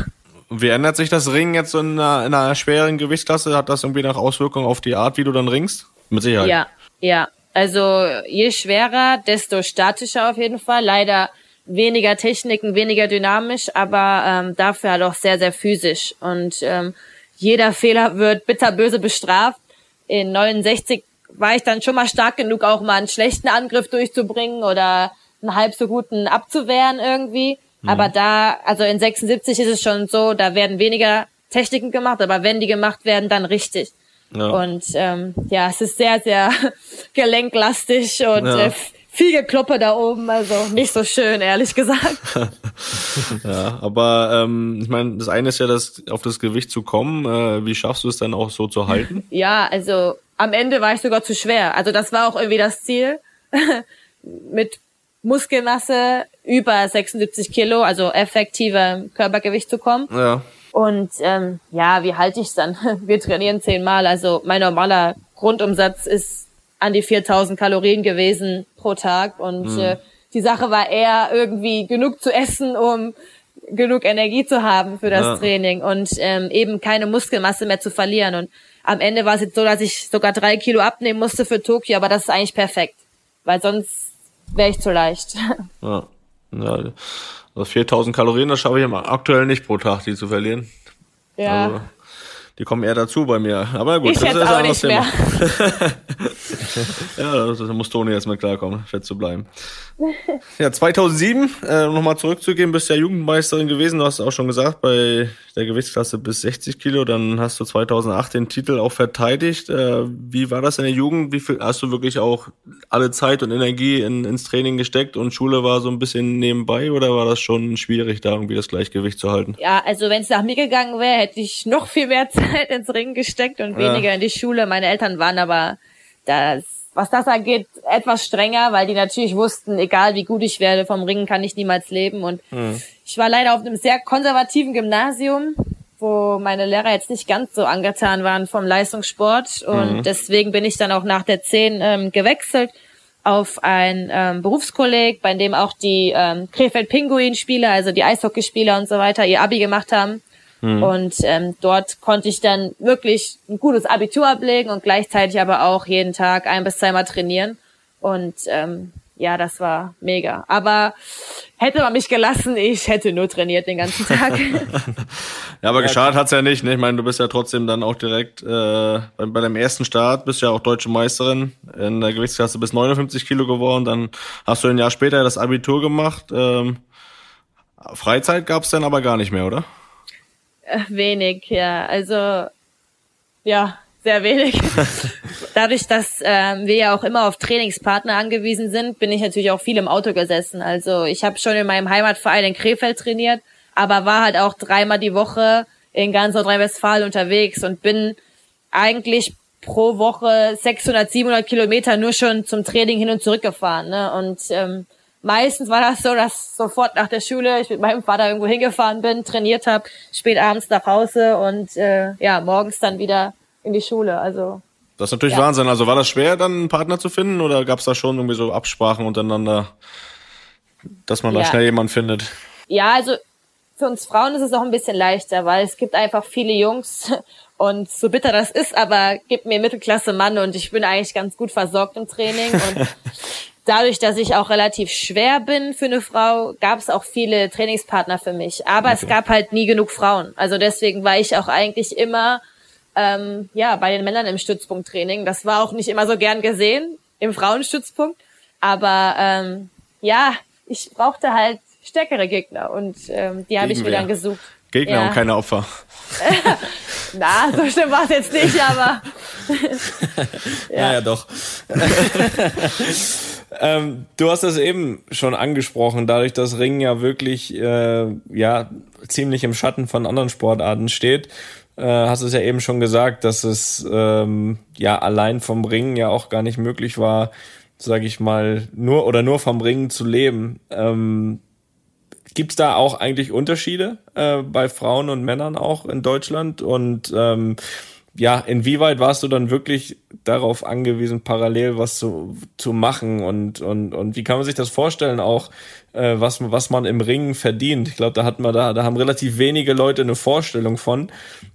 Wie ändert sich das Ringen jetzt in einer, in einer schweren Gewichtsklasse? Hat das irgendwie noch Auswirkungen auf die Art, wie du dann ringst? Mit Sicherheit. Ja, ja. Also je schwerer, desto statischer auf jeden Fall. Leider weniger Techniken, weniger dynamisch, aber ähm, dafür halt auch sehr, sehr physisch. Und ähm, jeder Fehler wird bitterböse bestraft. In 69 war ich dann schon mal stark genug, auch mal einen schlechten Angriff durchzubringen oder einen halb so guten abzuwehren irgendwie. Mhm. Aber da, also in 76 ist es schon so, da werden weniger Techniken gemacht, aber wenn die gemacht werden, dann richtig. Ja. Und ähm, ja, es ist sehr, sehr gelenklastig und ja. äh, viel Gekloppe da oben, also nicht so schön, ehrlich gesagt. ja, aber ähm, ich meine, das eine ist ja, das auf das Gewicht zu kommen. Äh, wie schaffst du es dann auch so zu halten? Ja, also am Ende war ich sogar zu schwer. Also das war auch irgendwie das Ziel. Mit Muskelmasse über 76 Kilo, also effektiver Körpergewicht zu kommen. Ja. Und ähm, ja, wie halte ich es dann? Wir trainieren zehnmal. Also mein normaler Grundumsatz ist an die 4000 Kalorien gewesen pro Tag und mhm. äh, die Sache war eher irgendwie genug zu essen, um genug Energie zu haben für das ja. Training und ähm, eben keine Muskelmasse mehr zu verlieren. Und am Ende war es jetzt so, dass ich sogar drei Kilo abnehmen musste für Tokio, aber das ist eigentlich perfekt, weil sonst wäre ich zu leicht. Ja. ja. Also 4000 Kalorien, das schaffe ich aktuell nicht pro Tag, die zu verlieren. Ja. Also, die kommen eher dazu bei mir. Aber gut, ich das ist auch nicht Thema. mehr. ja, da muss Toni jetzt mal klarkommen, fett zu bleiben. Ja, 2007, äh, nochmal zurückzugehen, bist ja Jugendmeisterin gewesen, du hast auch schon gesagt, bei der Gewichtsklasse bis 60 Kilo, dann hast du 2008 den Titel auch verteidigt. Äh, wie war das in der Jugend? Wie viel hast du wirklich auch alle Zeit und Energie in, ins Training gesteckt und Schule war so ein bisschen nebenbei oder war das schon schwierig, da irgendwie das Gleichgewicht zu halten? Ja, also wenn es nach mir gegangen wäre, hätte ich noch viel mehr Zeit ins Ring gesteckt und weniger ja. in die Schule. Meine Eltern waren aber das, was das angeht, etwas strenger, weil die natürlich wussten, egal wie gut ich werde, vom Ringen kann ich niemals leben. Und mhm. ich war leider auf einem sehr konservativen Gymnasium, wo meine Lehrer jetzt nicht ganz so angetan waren vom Leistungssport. Und mhm. deswegen bin ich dann auch nach der 10 ähm, gewechselt auf ein ähm, Berufskolleg, bei dem auch die ähm, Krefeld-Pinguin-Spieler, also die Eishockeyspieler und so weiter, ihr Abi gemacht haben. Mhm. Und ähm, dort konnte ich dann wirklich ein gutes Abitur ablegen und gleichzeitig aber auch jeden Tag ein bis zweimal trainieren. Und ähm, ja, das war mega. Aber hätte man mich gelassen, ich hätte nur trainiert den ganzen Tag. ja, aber geschadet hat's ja nicht. Ne? Ich meine, du bist ja trotzdem dann auch direkt äh, bei, bei deinem ersten Start, bist ja auch deutsche Meisterin in der Gewichtsklasse bis 59 Kilo geworden. Dann hast du ein Jahr später das Abitur gemacht. Ähm, Freizeit gab's dann aber gar nicht mehr, oder? Äh, wenig, ja. Also ja, sehr wenig. Dadurch, dass ähm, wir ja auch immer auf Trainingspartner angewiesen sind, bin ich natürlich auch viel im Auto gesessen. Also ich habe schon in meinem Heimatverein in Krefeld trainiert, aber war halt auch dreimal die Woche in ganz Nordrhein-Westfalen unterwegs und bin eigentlich pro Woche 600, 700 Kilometer nur schon zum Training hin und zurück gefahren. Ne? Und ähm, meistens war das so, dass sofort nach der Schule ich mit meinem Vater irgendwo hingefahren bin, trainiert habe, spät abends nach Hause und äh, ja, morgens dann wieder in die Schule. Also das ist natürlich ja. Wahnsinn. Also war das schwer, dann einen Partner zu finden oder gab es da schon irgendwie so Absprachen untereinander, dass man ja. da schnell jemanden findet? Ja, also für uns Frauen ist es auch ein bisschen leichter, weil es gibt einfach viele Jungs und so bitter das ist, aber gibt mir Mittelklasse Mann und ich bin eigentlich ganz gut versorgt im Training und dadurch, dass ich auch relativ schwer bin für eine Frau, gab es auch viele Trainingspartner für mich. Aber okay. es gab halt nie genug Frauen. Also deswegen war ich auch eigentlich immer ähm, ja, bei den Männern im Stützpunkttraining. Das war auch nicht immer so gern gesehen im Frauenstützpunkt. Aber ähm, ja, ich brauchte halt stärkere Gegner und ähm, die habe ich mir dann gesucht. Gegner ja. und keine Opfer. Na, so schlimm war es jetzt nicht, aber. ja. Naja, doch. ähm, du hast das eben schon angesprochen, dadurch, dass Ringen ja wirklich äh, ja ziemlich im Schatten von anderen Sportarten steht. Äh, hast es ja eben schon gesagt, dass es ähm, ja allein vom Ringen ja auch gar nicht möglich war, sage ich mal, nur oder nur vom Ringen zu leben. Ähm, Gibt es da auch eigentlich Unterschiede äh, bei Frauen und Männern auch in Deutschland? Und ähm, ja, inwieweit warst du dann wirklich darauf angewiesen, parallel was zu, zu machen? Und, und, und wie kann man sich das vorstellen, auch äh, was, was man im Ringen verdient? Ich glaube, da hat man da, da haben relativ wenige Leute eine Vorstellung von.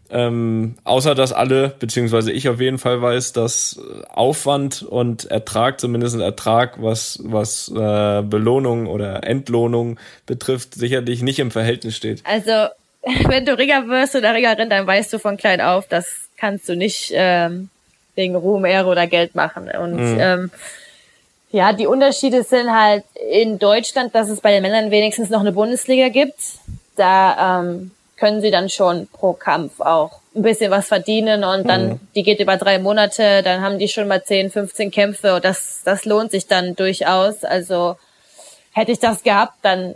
Ähm, außer dass alle, beziehungsweise ich auf jeden Fall weiß, dass Aufwand und Ertrag, zumindest Ertrag, was, was äh, Belohnung oder Entlohnung betrifft, sicherlich nicht im Verhältnis steht. Also, wenn du Ringer wirst oder Ringerin, dann weißt du von klein auf, das kannst du nicht ähm, wegen Ruhm, Ehre oder Geld machen. Und mhm. ähm, ja, die Unterschiede sind halt in Deutschland, dass es bei den Männern wenigstens noch eine Bundesliga gibt. Da ähm, können sie dann schon pro Kampf auch ein bisschen was verdienen und dann, mhm. die geht über drei Monate, dann haben die schon mal 10, 15 Kämpfe und das, das lohnt sich dann durchaus. Also hätte ich das gehabt, dann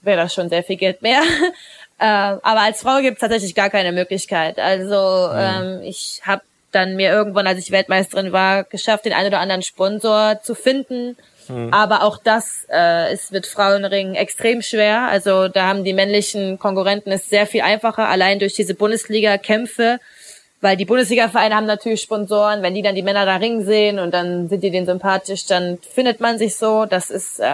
wäre das schon sehr viel Geld mehr. äh, aber als Frau gibt es tatsächlich gar keine Möglichkeit. Also mhm. ähm, ich habe dann mir irgendwann, als ich Weltmeisterin war, geschafft, den einen oder anderen Sponsor zu finden Mhm. Aber auch das äh, ist mit Frauenringen extrem schwer. Also da haben die männlichen Konkurrenten es sehr viel einfacher, allein durch diese Bundesliga-Kämpfe, weil die Bundesliga-Vereine haben natürlich Sponsoren. Wenn die dann die Männer da ringen sehen und dann sind die denen sympathisch, dann findet man sich so. Das ist äh,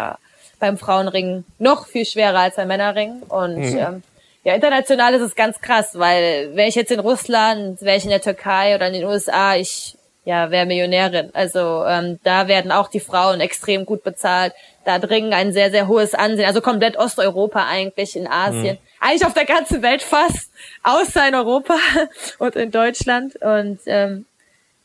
beim Frauenring noch viel schwerer als beim Männerring. Und mhm. ähm, ja, international ist es ganz krass, weil wäre ich jetzt in Russland, wäre ich in der Türkei oder in den USA, ich ja, wer Millionärin. Also ähm, da werden auch die Frauen extrem gut bezahlt. Da dringen ein sehr, sehr hohes Ansehen. Also komplett Osteuropa eigentlich, in Asien. Mhm. Eigentlich auf der ganzen Welt fast, außer in Europa und in Deutschland. Und ähm,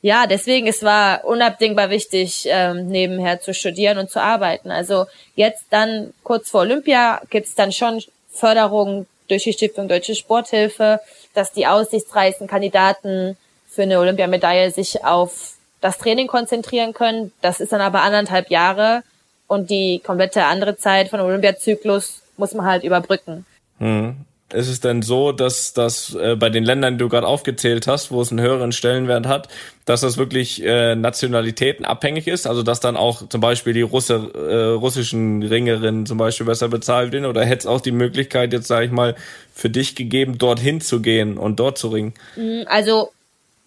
ja, deswegen, es war unabdingbar wichtig, ähm, nebenher zu studieren und zu arbeiten. Also jetzt dann, kurz vor Olympia, gibt's dann schon Förderung durch die Stiftung Deutsche Sporthilfe, dass die aussichtsreichsten Kandidaten für eine Olympiamedaille sich auf das Training konzentrieren können. Das ist dann aber anderthalb Jahre und die komplette andere Zeit von Olympiazyklus muss man halt überbrücken. Hm. Ist es denn so, dass das äh, bei den Ländern, die du gerade aufgezählt hast, wo es einen höheren Stellenwert hat, dass das wirklich äh, Nationalitäten abhängig ist? Also dass dann auch zum Beispiel die Russe, äh, russischen Ringerinnen zum Beispiel besser bezahlt werden? Oder hätte es auch die Möglichkeit, jetzt sage ich mal, für dich gegeben, dorthin zu gehen und dort zu ringen? Hm, also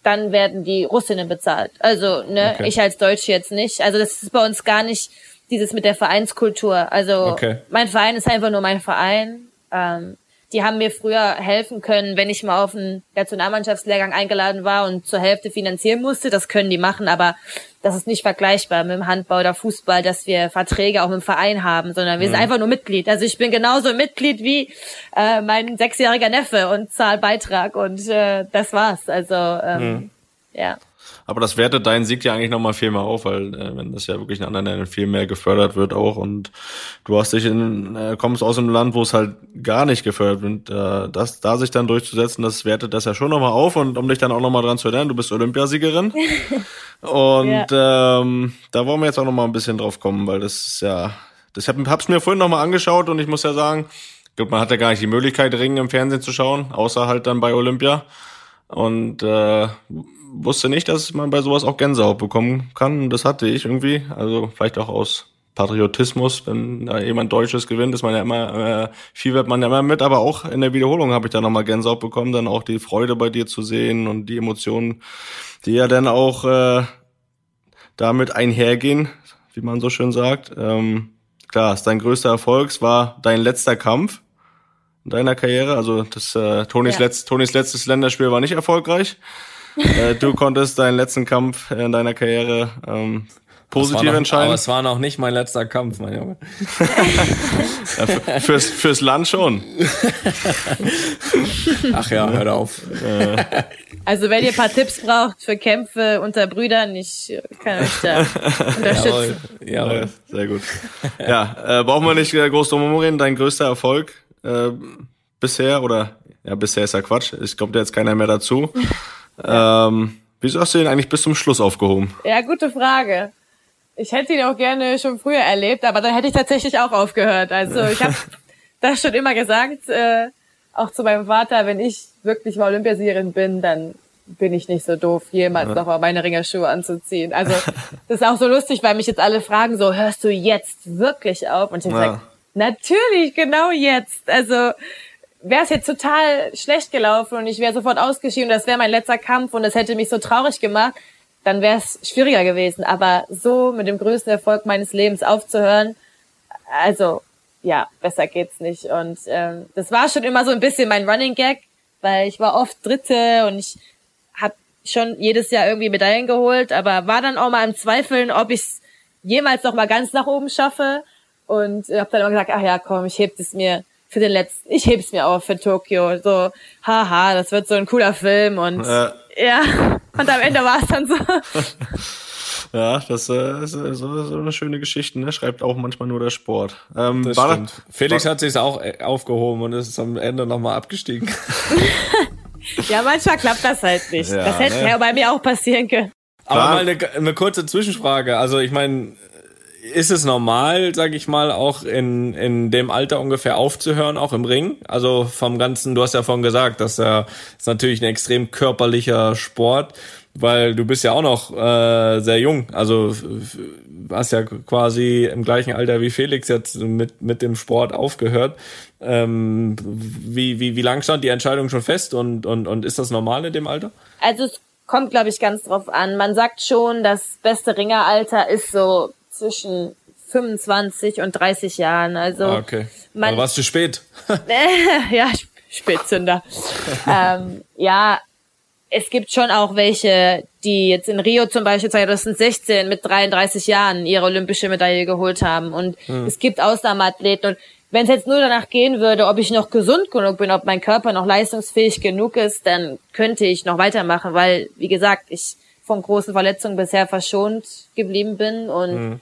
dann werden die Russinnen bezahlt. Also, ne, okay. ich als Deutsche jetzt nicht. Also das ist bei uns gar nicht dieses mit der Vereinskultur. Also okay. mein Verein ist einfach nur mein Verein. Ähm, die haben mir früher helfen können, wenn ich mal auf einen Nationalmannschaftslehrgang eingeladen war und zur Hälfte finanzieren musste. Das können die machen, aber das ist nicht vergleichbar mit dem Handball oder Fußball, dass wir Verträge auch mit dem Verein haben, sondern wir mhm. sind einfach nur Mitglied. Also ich bin genauso Mitglied wie äh, mein sechsjähriger Neffe und zahl Beitrag und äh, das war's. Also ähm, mhm. ja. Aber das wertet deinen Sieg ja eigentlich nochmal viel mehr auf, weil äh, wenn das ja wirklich in anderen Ländern viel mehr gefördert wird auch und du hast dich in, äh, kommst aus einem Land, wo es halt gar nicht gefördert wird, äh, das, da sich dann durchzusetzen, das wertet das ja schon nochmal auf und um dich dann auch nochmal dran zu erinnern, du bist Olympiasiegerin. und ja. ähm, da wollen wir jetzt auch nochmal ein bisschen drauf kommen, weil das ist ja, das hab, hab's mir vorhin nochmal angeschaut und ich muss ja sagen, gut, man hat ja gar nicht die Möglichkeit, Ringen im Fernsehen zu schauen, außer halt dann bei Olympia. Und äh, wusste nicht, dass man bei sowas auch Gänsehaut bekommen kann. Das hatte ich irgendwie. Also vielleicht auch aus Patriotismus, wenn da jemand Deutsches gewinnt, ist man ja immer, äh, viel wird man ja immer mit, aber auch in der Wiederholung habe ich da nochmal Gänsehaut bekommen, dann auch die Freude bei dir zu sehen und die Emotionen, die ja dann auch äh, damit einhergehen, wie man so schön sagt. Ähm, klar, ist dein größter Erfolg, es war dein letzter Kampf in deiner Karriere. Also das äh, Tonys, ja. letzt, Tonys letztes Länderspiel war nicht erfolgreich. Äh, du konntest deinen letzten Kampf in deiner Karriere ähm, positiv noch, entscheiden. Aber es war noch nicht mein letzter Kampf, mein Junge. ja, fürs, fürs Land schon. Ach ja, hör auf. Also wenn ihr ein paar Tipps braucht für Kämpfe unter Brüdern, ich kann euch da unterstützen. Jawohl, jawohl. Sehr gut. Ja, äh, brauchen wir nicht äh, groß drum reden. Dein größter Erfolg äh, bisher oder ja, bisher ist ja Quatsch. Es kommt ja jetzt keiner mehr dazu. Ähm, wieso hast du ihn eigentlich bis zum Schluss aufgehoben? Ja, gute Frage. Ich hätte ihn auch gerne schon früher erlebt, aber dann hätte ich tatsächlich auch aufgehört. Also ich habe das schon immer gesagt, äh, auch zu meinem Vater, wenn ich wirklich mal Olympiasiegerin bin, dann bin ich nicht so doof, jemals noch mal meine Ringerschuhe anzuziehen. Also das ist auch so lustig, weil mich jetzt alle fragen, so hörst du jetzt wirklich auf? Und ich ja. sage, natürlich, genau jetzt. Also wäre es jetzt total schlecht gelaufen und ich wäre sofort ausgeschieden, das wäre mein letzter Kampf und es hätte mich so traurig gemacht, dann wäre es schwieriger gewesen. Aber so mit dem größten Erfolg meines Lebens aufzuhören, also ja, besser geht's nicht. Und ähm, das war schon immer so ein bisschen mein Running Gag, weil ich war oft Dritte und ich habe schon jedes Jahr irgendwie Medaillen geholt, aber war dann auch mal im Zweifeln, ob ich jemals noch mal ganz nach oben schaffe. Und habe dann immer gesagt, ach ja, komm, ich heb es mir für den letzten, ich heb's mir auf für Tokio. So, haha, das wird so ein cooler Film und äh. ja, und am Ende war es dann so. Ja, das äh, ist so, so eine schöne Geschichte, ne? Schreibt auch manchmal nur der Sport. Ähm, das stimmt. Das, Felix war, hat sich auch äh, aufgehoben und ist am Ende nochmal abgestiegen. ja, manchmal klappt das halt nicht. Ja, das hätte ne? ja bei mir auch passieren können. Aber mal eine, eine kurze Zwischenfrage. Also ich meine, ist es normal, sag ich mal, auch in, in dem Alter ungefähr aufzuhören, auch im Ring? Also vom ganzen, du hast ja vorhin gesagt, dass er ist natürlich ein extrem körperlicher Sport, weil du bist ja auch noch äh, sehr jung. Also hast ja quasi im gleichen Alter wie Felix jetzt mit, mit dem Sport aufgehört. Ähm, wie, wie, wie lang stand die Entscheidung schon fest und, und, und ist das normal in dem Alter? Also es kommt, glaube ich, ganz drauf an. Man sagt schon, das beste Ringeralter ist so zwischen 25 und 30 Jahren. Also ah, okay. Man, Aber warst du spät? ja, Spätzünder. ähm, ja, es gibt schon auch welche, die jetzt in Rio zum Beispiel 2016 mit 33 Jahren ihre olympische Medaille geholt haben. Und hm. es gibt Ausnahmeathleten. Und wenn es jetzt nur danach gehen würde, ob ich noch gesund genug bin, ob mein Körper noch leistungsfähig genug ist, dann könnte ich noch weitermachen, weil, wie gesagt, ich von großen Verletzungen bisher verschont geblieben bin und hm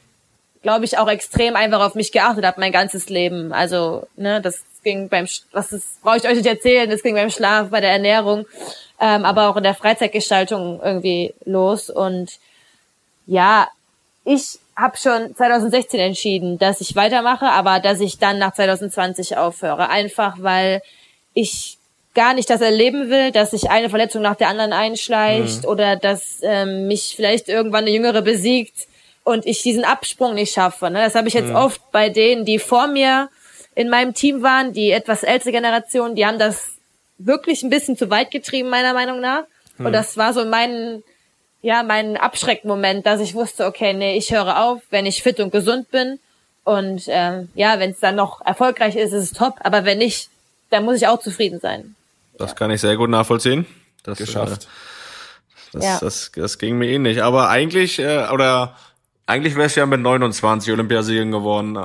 glaube ich, auch extrem einfach auf mich geachtet habe, mein ganzes Leben. Also, ne, das ging beim, was das brauche ich euch nicht erzählen, das ging beim Schlaf, bei der Ernährung, ähm, aber auch in der Freizeitgestaltung irgendwie los. Und ja, ich habe schon 2016 entschieden, dass ich weitermache, aber dass ich dann nach 2020 aufhöre. Einfach weil ich gar nicht das erleben will, dass sich eine Verletzung nach der anderen einschleicht mhm. oder dass ähm, mich vielleicht irgendwann eine Jüngere besiegt und ich diesen Absprung nicht schaffe. Ne? Das habe ich jetzt mhm. oft bei denen, die vor mir in meinem Team waren, die etwas ältere Generation, die haben das wirklich ein bisschen zu weit getrieben, meiner Meinung nach. Mhm. Und das war so mein, ja, mein Abschreckmoment, dass ich wusste, okay, nee, ich höre auf, wenn ich fit und gesund bin. Und ähm, ja, wenn es dann noch erfolgreich ist, ist es top. Aber wenn nicht, dann muss ich auch zufrieden sein. Das kann ich sehr gut nachvollziehen. Das geschafft. Äh, das, ja. das, das ging mir ähnlich. Aber eigentlich, äh, oder eigentlich wär's ja mit 29 Olympiasiegeln geworden.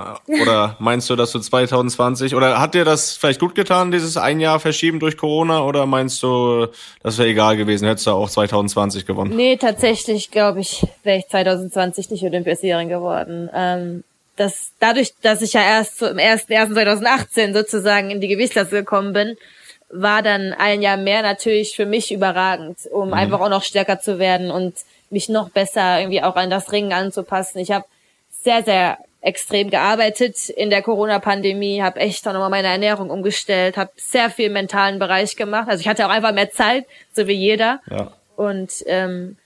Oder meinst du, dass du 2020 oder hat dir das vielleicht gut getan, dieses ein Jahr verschieben durch Corona? Oder meinst du, das wäre egal gewesen, hättest du auch 2020 gewonnen? Nee, tatsächlich glaube ich, wäre ich 2020 nicht Olympiasiegerin geworden. Ähm, das, dadurch, dass ich ja erst so im 1.1.2018 sozusagen in die Gewichtsklasse gekommen bin, war dann ein Jahr mehr natürlich für mich überragend, um mhm. einfach auch noch stärker zu werden und mich noch besser irgendwie auch an das Ringen anzupassen. Ich habe sehr, sehr extrem gearbeitet in der Corona-Pandemie, habe echt auch nochmal meine Ernährung umgestellt, habe sehr viel mentalen Bereich gemacht. Also ich hatte auch einfach mehr Zeit, so wie jeder. Ja. Und ähm,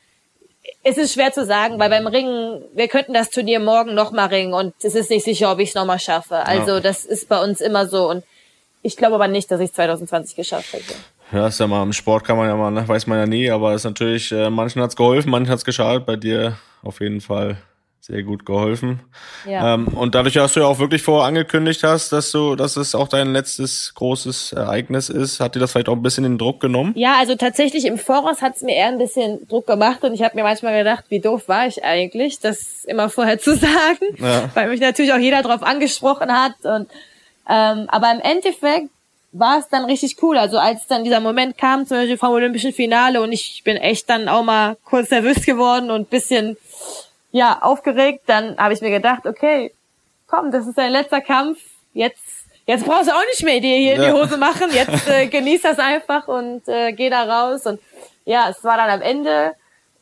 es ist schwer zu sagen, weil beim Ringen, wir könnten das Turnier morgen nochmal ringen und es ist nicht sicher, ob ich es nochmal schaffe. Also ja. das ist bei uns immer so und ich glaube aber nicht, dass ich 2020 geschafft hätte. Ja, ist ja mal im Sport kann man ja mal, ne? weiß man ja nie, aber ist natürlich, äh, manchen hat's geholfen, manchen hat's geschadet, bei dir auf jeden Fall sehr gut geholfen. Ja. Ähm, und dadurch, dass du ja auch wirklich vorher angekündigt hast, dass du, dass es auch dein letztes großes Ereignis ist, hat dir das vielleicht auch ein bisschen den Druck genommen? Ja, also tatsächlich im Voraus hat es mir eher ein bisschen Druck gemacht und ich habe mir manchmal gedacht, wie doof war ich eigentlich, das immer vorher zu sagen, ja. weil mich natürlich auch jeder drauf angesprochen hat und ähm, aber im Endeffekt war es dann richtig cool. Also als dann dieser Moment kam, zum Beispiel vom Olympischen Finale und ich bin echt dann auch mal kurz nervös geworden und bisschen ja, aufgeregt, dann habe ich mir gedacht, okay, komm, das ist dein letzter Kampf, jetzt jetzt brauchst du auch nicht mehr dir hier in die Hose machen, jetzt äh, genieß das einfach und äh, geh da raus. Und ja, es war dann am Ende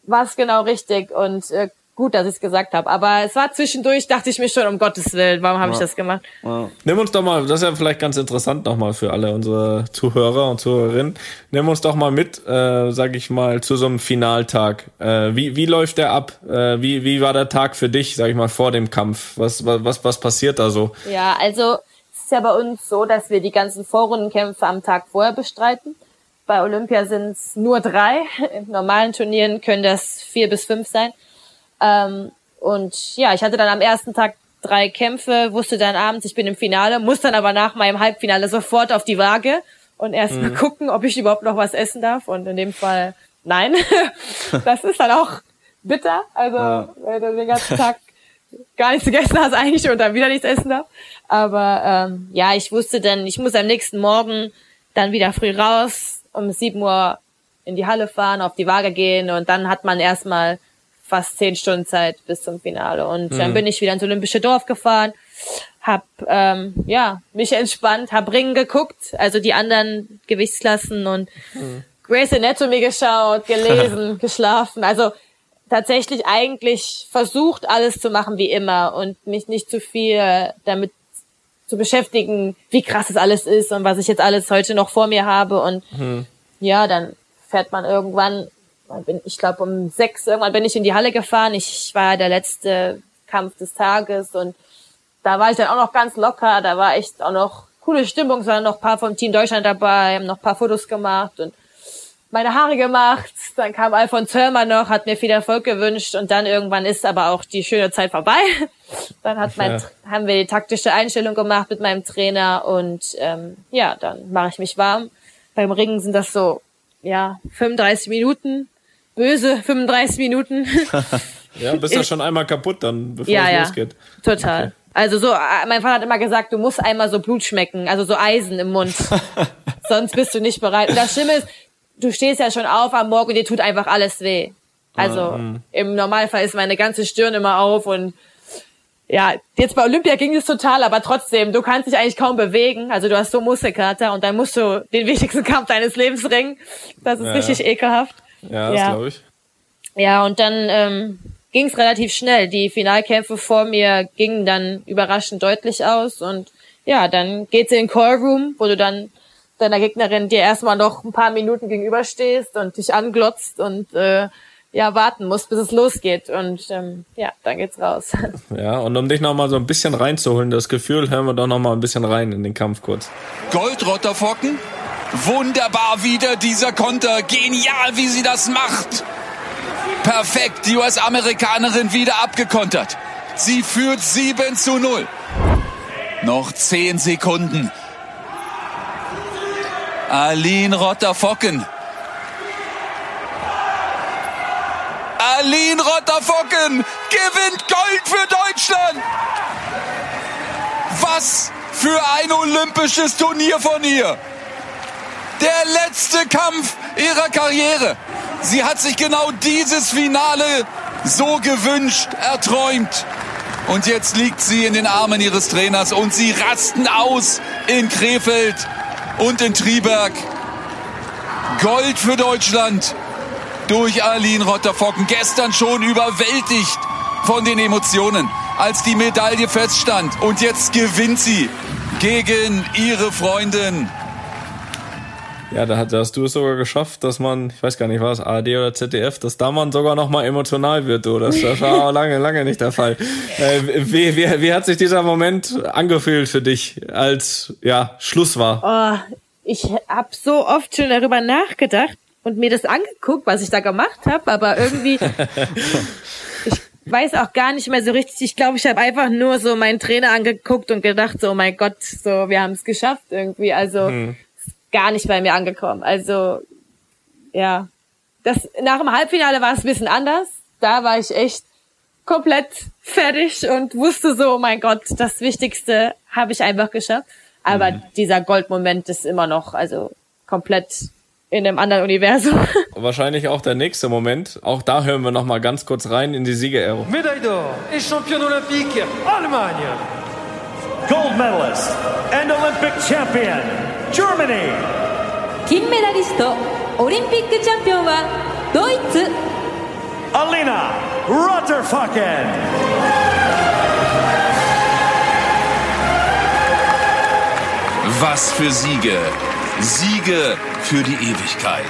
war es genau richtig. Und äh, gut, dass ich es gesagt habe. Aber es war zwischendurch, dachte ich mir schon, um Gottes Willen, warum habe ja. ich das gemacht? Ja. Nimm uns doch mal, das ist ja vielleicht ganz interessant nochmal für alle unsere Zuhörer und Zuhörerinnen. Nimm uns doch mal mit, äh, sag ich mal, zu so einem Finaltag. Äh, wie, wie läuft der ab? Äh, wie, wie war der Tag für dich, sag ich mal, vor dem Kampf? Was, was, was passiert da so? Ja, also es ist ja bei uns so, dass wir die ganzen Vorrundenkämpfe am Tag vorher bestreiten. Bei Olympia sind es nur drei. In normalen Turnieren können das vier bis fünf sein. Ähm, und ja, ich hatte dann am ersten Tag drei Kämpfe, wusste dann abends, ich bin im Finale, muss dann aber nach meinem Halbfinale sofort auf die Waage und erst mhm. mal gucken, ob ich überhaupt noch was essen darf. Und in dem Fall nein. das ist dann auch bitter. Also ja. wenn du den ganzen Tag gar nichts gegessen hast eigentlich und dann wieder nichts essen darf. Aber ähm, ja, ich wusste dann, ich muss am nächsten Morgen dann wieder früh raus, um sieben Uhr in die Halle fahren, auf die Waage gehen und dann hat man erstmal fast zehn Stunden Zeit bis zum Finale. Und mhm. dann bin ich wieder ins Olympische Dorf gefahren, hab ähm, ja mich entspannt, hab Ringen geguckt, also die anderen Gewichtsklassen und mhm. Grace Anatomy geschaut, gelesen, geschlafen. Also tatsächlich eigentlich versucht, alles zu machen wie immer und mich nicht zu viel damit zu beschäftigen, wie krass es alles ist und was ich jetzt alles heute noch vor mir habe. Und mhm. ja, dann fährt man irgendwann bin, ich glaube um sechs irgendwann bin ich in die Halle gefahren. Ich war der letzte Kampf des Tages und da war ich dann auch noch ganz locker. Da war echt auch noch coole Stimmung. Es waren noch ein paar vom Team Deutschland dabei, haben noch ein paar Fotos gemacht und meine Haare gemacht. Dann kam Alfons Hörmer noch, hat mir viel Erfolg gewünscht und dann irgendwann ist aber auch die schöne Zeit vorbei. Dann hat mein, ja. haben wir die taktische Einstellung gemacht mit meinem Trainer und ähm, ja, dann mache ich mich warm. Beim Ringen sind das so ja 35 Minuten böse 35 Minuten. ja, bist ja schon einmal kaputt dann, bevor ja, es ja. losgeht. Total. Okay. Also so, äh, mein Vater hat immer gesagt, du musst einmal so Blut schmecken, also so Eisen im Mund. Sonst bist du nicht bereit. Und das Schlimme ist, du stehst ja schon auf am Morgen und dir tut einfach alles weh. Also mhm. im Normalfall ist meine ganze Stirn immer auf und ja, jetzt bei Olympia ging es total, aber trotzdem, du kannst dich eigentlich kaum bewegen. Also du hast so Muskelkater und dann musst du den wichtigsten Kampf deines Lebens ringen. Das ist ja, richtig ja. ekelhaft. Ja, das ja. glaube ich. Ja, und dann ähm, ging es relativ schnell. Die Finalkämpfe vor mir gingen dann überraschend deutlich aus und ja, dann geht's in den Callroom, wo du dann deiner Gegnerin dir erstmal noch ein paar Minuten gegenüberstehst und dich anglotzt und äh, ja, warten musst, bis es losgeht. Und ähm, ja, dann geht's raus. Ja, und um dich nochmal so ein bisschen reinzuholen, das Gefühl, hören wir doch nochmal ein bisschen rein in den Kampf kurz. Goldrotterfocken Wunderbar wieder dieser Konter. Genial, wie sie das macht. Perfekt, die US-Amerikanerin wieder abgekontert. Sie führt 7 zu 0. Noch 10 Sekunden. Aline Rotterfocken. Aline Rotterfocken gewinnt Gold für Deutschland. Was für ein olympisches Turnier von ihr. Der letzte Kampf ihrer Karriere. Sie hat sich genau dieses Finale so gewünscht, erträumt. Und jetzt liegt sie in den Armen ihres Trainers und sie rasten aus in Krefeld und in Triberg. Gold für Deutschland durch Aline Rotterfocken. Gestern schon überwältigt von den Emotionen, als die Medaille feststand. Und jetzt gewinnt sie gegen ihre Freundin ja, da, hat, da hast du es sogar geschafft, dass man, ich weiß gar nicht, war es ARD oder ZDF, dass da man sogar noch mal emotional wird, du. Das, das war lange, lange nicht der Fall. Äh, wie, wie, wie hat sich dieser Moment angefühlt für dich, als ja Schluss war? Oh, ich habe so oft schon darüber nachgedacht und mir das angeguckt, was ich da gemacht habe, aber irgendwie ich, weiß auch gar nicht mehr so richtig. Ich glaube, ich habe einfach nur so meinen Trainer angeguckt und gedacht, so, oh mein Gott, so, wir haben es geschafft irgendwie. Also hm. Gar nicht bei mir angekommen. Also ja, das nach dem Halbfinale war es ein bisschen anders. Da war ich echt komplett fertig und wusste so, oh mein Gott, das Wichtigste habe ich einfach geschafft. Aber mhm. dieser Goldmoment ist immer noch, also komplett in einem anderen Universum. Wahrscheinlich auch der nächste Moment. Auch da hören wir noch mal ganz kurz rein in die Siegerehrung. Médaille d'or et champion olympique Allemagne. Gold medalist and Olympic champion. 金メダリスト、オリンピックチャンピオンはドイツ。Alina Rotterfucken. Was für Siege! Siege für die Ewigkeit.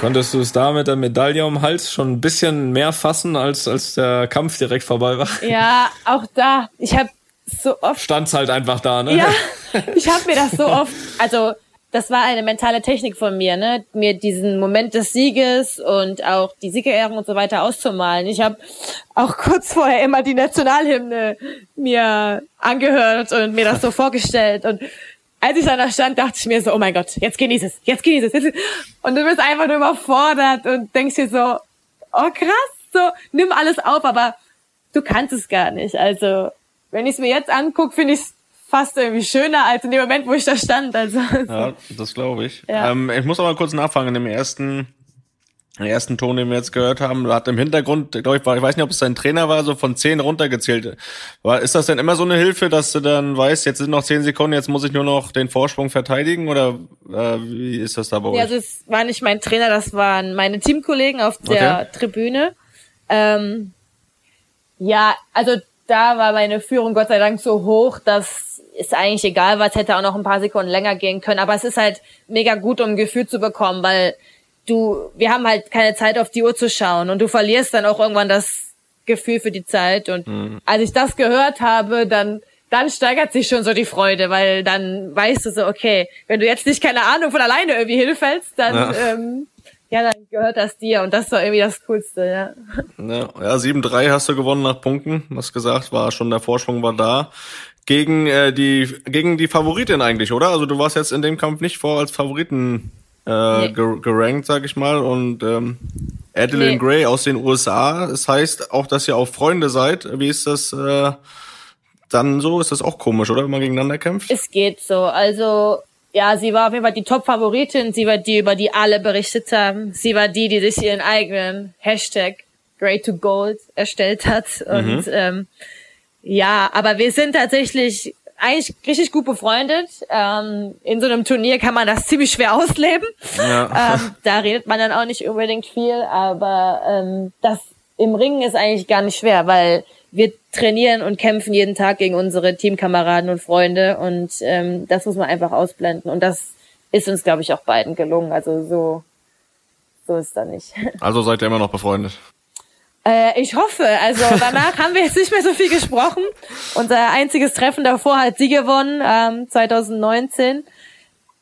Konntest du es da mit der Medaille um den Hals schon ein bisschen mehr fassen, als, als der Kampf direkt vorbei war? Ja, auch da. Ich habe so oft. Stand's halt einfach da, ne? Ja, ich habe mir das so oft. Also, das war eine mentale Technik von mir, ne? Mir diesen Moment des Sieges und auch die Siegerehrung und so weiter auszumalen. Ich habe auch kurz vorher immer die Nationalhymne mir angehört und mir das so vorgestellt und als ich da stand, dachte ich mir so, oh mein Gott, jetzt genieß es, jetzt genieß es. Und du bist einfach nur überfordert und denkst dir so, oh krass, so, nimm alles auf, aber du kannst es gar nicht. Also, wenn ich es mir jetzt angucke, finde ich es fast irgendwie schöner als in dem Moment, wo ich da stand. Also, ja, das glaube ich. Ja. Ähm, ich muss aber kurz nachfragen, in dem ersten den ersten Ton, den wir jetzt gehört haben, hat im Hintergrund, glaube ich, war, ich weiß nicht, ob es sein Trainer war, so von zehn runtergezählt. War, ist das denn immer so eine Hilfe, dass du dann weißt, jetzt sind noch zehn Sekunden, jetzt muss ich nur noch den Vorsprung verteidigen oder äh, wie ist das da bei euch? Ja, also es war nicht mein Trainer, das waren meine Teamkollegen auf der okay. Tribüne. Ähm, ja, also da war meine Führung Gott sei Dank so hoch, dass ist eigentlich egal was, hätte auch noch ein paar Sekunden länger gehen können. Aber es ist halt mega gut, um ein Gefühl zu bekommen, weil du, wir haben halt keine Zeit auf die Uhr zu schauen und du verlierst dann auch irgendwann das Gefühl für die Zeit. Und mhm. als ich das gehört habe, dann dann steigert sich schon so die Freude, weil dann weißt du so, okay, wenn du jetzt nicht keine Ahnung von alleine irgendwie hinfällst, dann ja. Ähm, ja, dann gehört das dir und das war irgendwie das Coolste, ja. Ja, ja 7-3 hast du gewonnen nach Punkten, was gesagt, war schon der Vorsprung war da. Gegen äh, die gegen die Favoritin eigentlich, oder? Also du warst jetzt in dem Kampf nicht vor als Favoriten äh, nee. gerankt, sag ich mal. Und ähm, Adeline nee. Gray aus den USA. Das heißt auch, dass ihr auch Freunde seid. Wie ist das äh, dann so? Ist das auch komisch, oder, wenn man gegeneinander kämpft? Es geht so. Also ja, sie war auf jeden Fall die Top-Favoritin. Sie war die, über die alle berichtet haben. Sie war die, die sich ihren eigenen Hashtag Grey to Gold erstellt hat. Und mhm. ähm, ja, aber wir sind tatsächlich eigentlich richtig gut befreundet. Ähm, in so einem Turnier kann man das ziemlich schwer ausleben. Ja. Ähm, da redet man dann auch nicht unbedingt viel, aber ähm, das im Ringen ist eigentlich gar nicht schwer, weil wir trainieren und kämpfen jeden Tag gegen unsere Teamkameraden und Freunde und ähm, das muss man einfach ausblenden und das ist uns, glaube ich, auch beiden gelungen. Also so, so ist da nicht. Also seid ihr immer noch befreundet? Äh, ich hoffe. Also danach haben wir jetzt nicht mehr so viel gesprochen. Unser einziges Treffen davor hat sie gewonnen, ähm, 2019.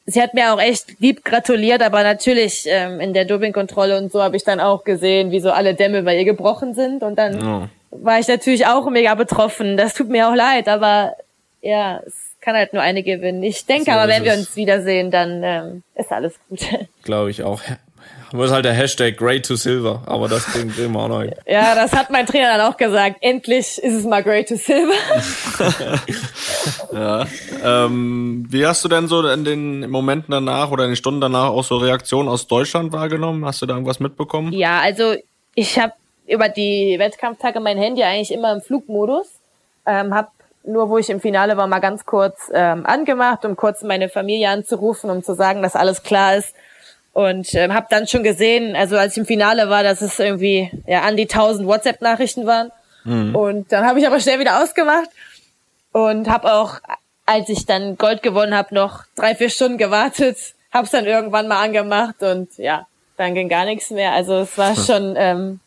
Sie hat mir auch echt lieb gratuliert, aber natürlich ähm, in der Dopingkontrolle und so habe ich dann auch gesehen, wie so alle Dämme bei ihr gebrochen sind. Und dann oh. War ich natürlich auch mega betroffen. Das tut mir auch leid, aber ja, es kann halt nur eine gewinnen. Ich denke so aber, wenn wir uns wiedersehen, dann ähm, ist alles gut. Glaube ich auch. Muss halt der Hashtag Grey to Silver, aber das kriegen wir auch noch. Ja, das hat mein Trainer dann auch gesagt. Endlich ist es mal Grey to Silver. ja. Ähm, wie hast du denn so in den Momenten danach oder in den Stunden danach auch so Reaktionen aus Deutschland wahrgenommen? Hast du da irgendwas mitbekommen? Ja, also ich habe über die Wettkampftage mein Handy eigentlich immer im Flugmodus. Ähm, hab nur wo ich im Finale war, mal ganz kurz ähm, angemacht, um kurz meine Familie anzurufen, um zu sagen, dass alles klar ist und ähm, habe dann schon gesehen, also als ich im Finale war, dass es irgendwie ja an die 1000 WhatsApp-Nachrichten waren. Mhm. Und dann habe ich aber schnell wieder ausgemacht und habe auch, als ich dann Gold gewonnen habe, noch drei vier Stunden gewartet, habe es dann irgendwann mal angemacht und ja, dann ging gar nichts mehr. Also es war schon, ähm,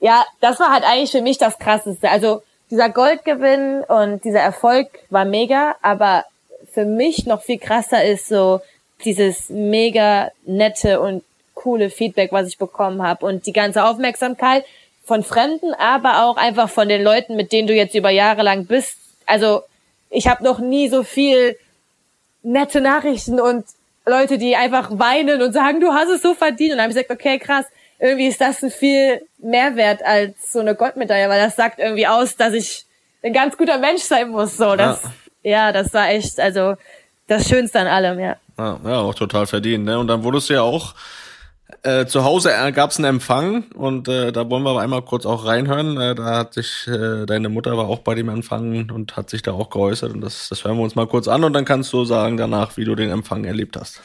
ja, das war halt eigentlich für mich das Krasseste. Also dieser Goldgewinn und dieser Erfolg war mega, aber für mich noch viel krasser ist so dieses mega nette und coole Feedback, was ich bekommen habe und die ganze Aufmerksamkeit von Fremden, aber auch einfach von den Leuten, mit denen du jetzt über Jahre lang bist. Also ich habe noch nie so viel nette Nachrichten und Leute, die einfach weinen und sagen, du hast es so verdient. Und dann habe ich gesagt, okay, krass, irgendwie ist das ein viel Mehrwert als so eine Goldmedaille, weil das sagt irgendwie aus, dass ich ein ganz guter Mensch sein muss. So, das, ja, ja das war echt, also das Schönste an allem, ja. Ja, ja auch total verdient. Ne? Und dann wurdest du ja auch äh, zu Hause äh, gab es einen Empfang und äh, da wollen wir aber einmal kurz auch reinhören. Äh, da hat sich äh, deine Mutter war auch bei dem Empfang und hat sich da auch geäußert und das, das hören wir uns mal kurz an und dann kannst du sagen danach, wie du den Empfang erlebt hast.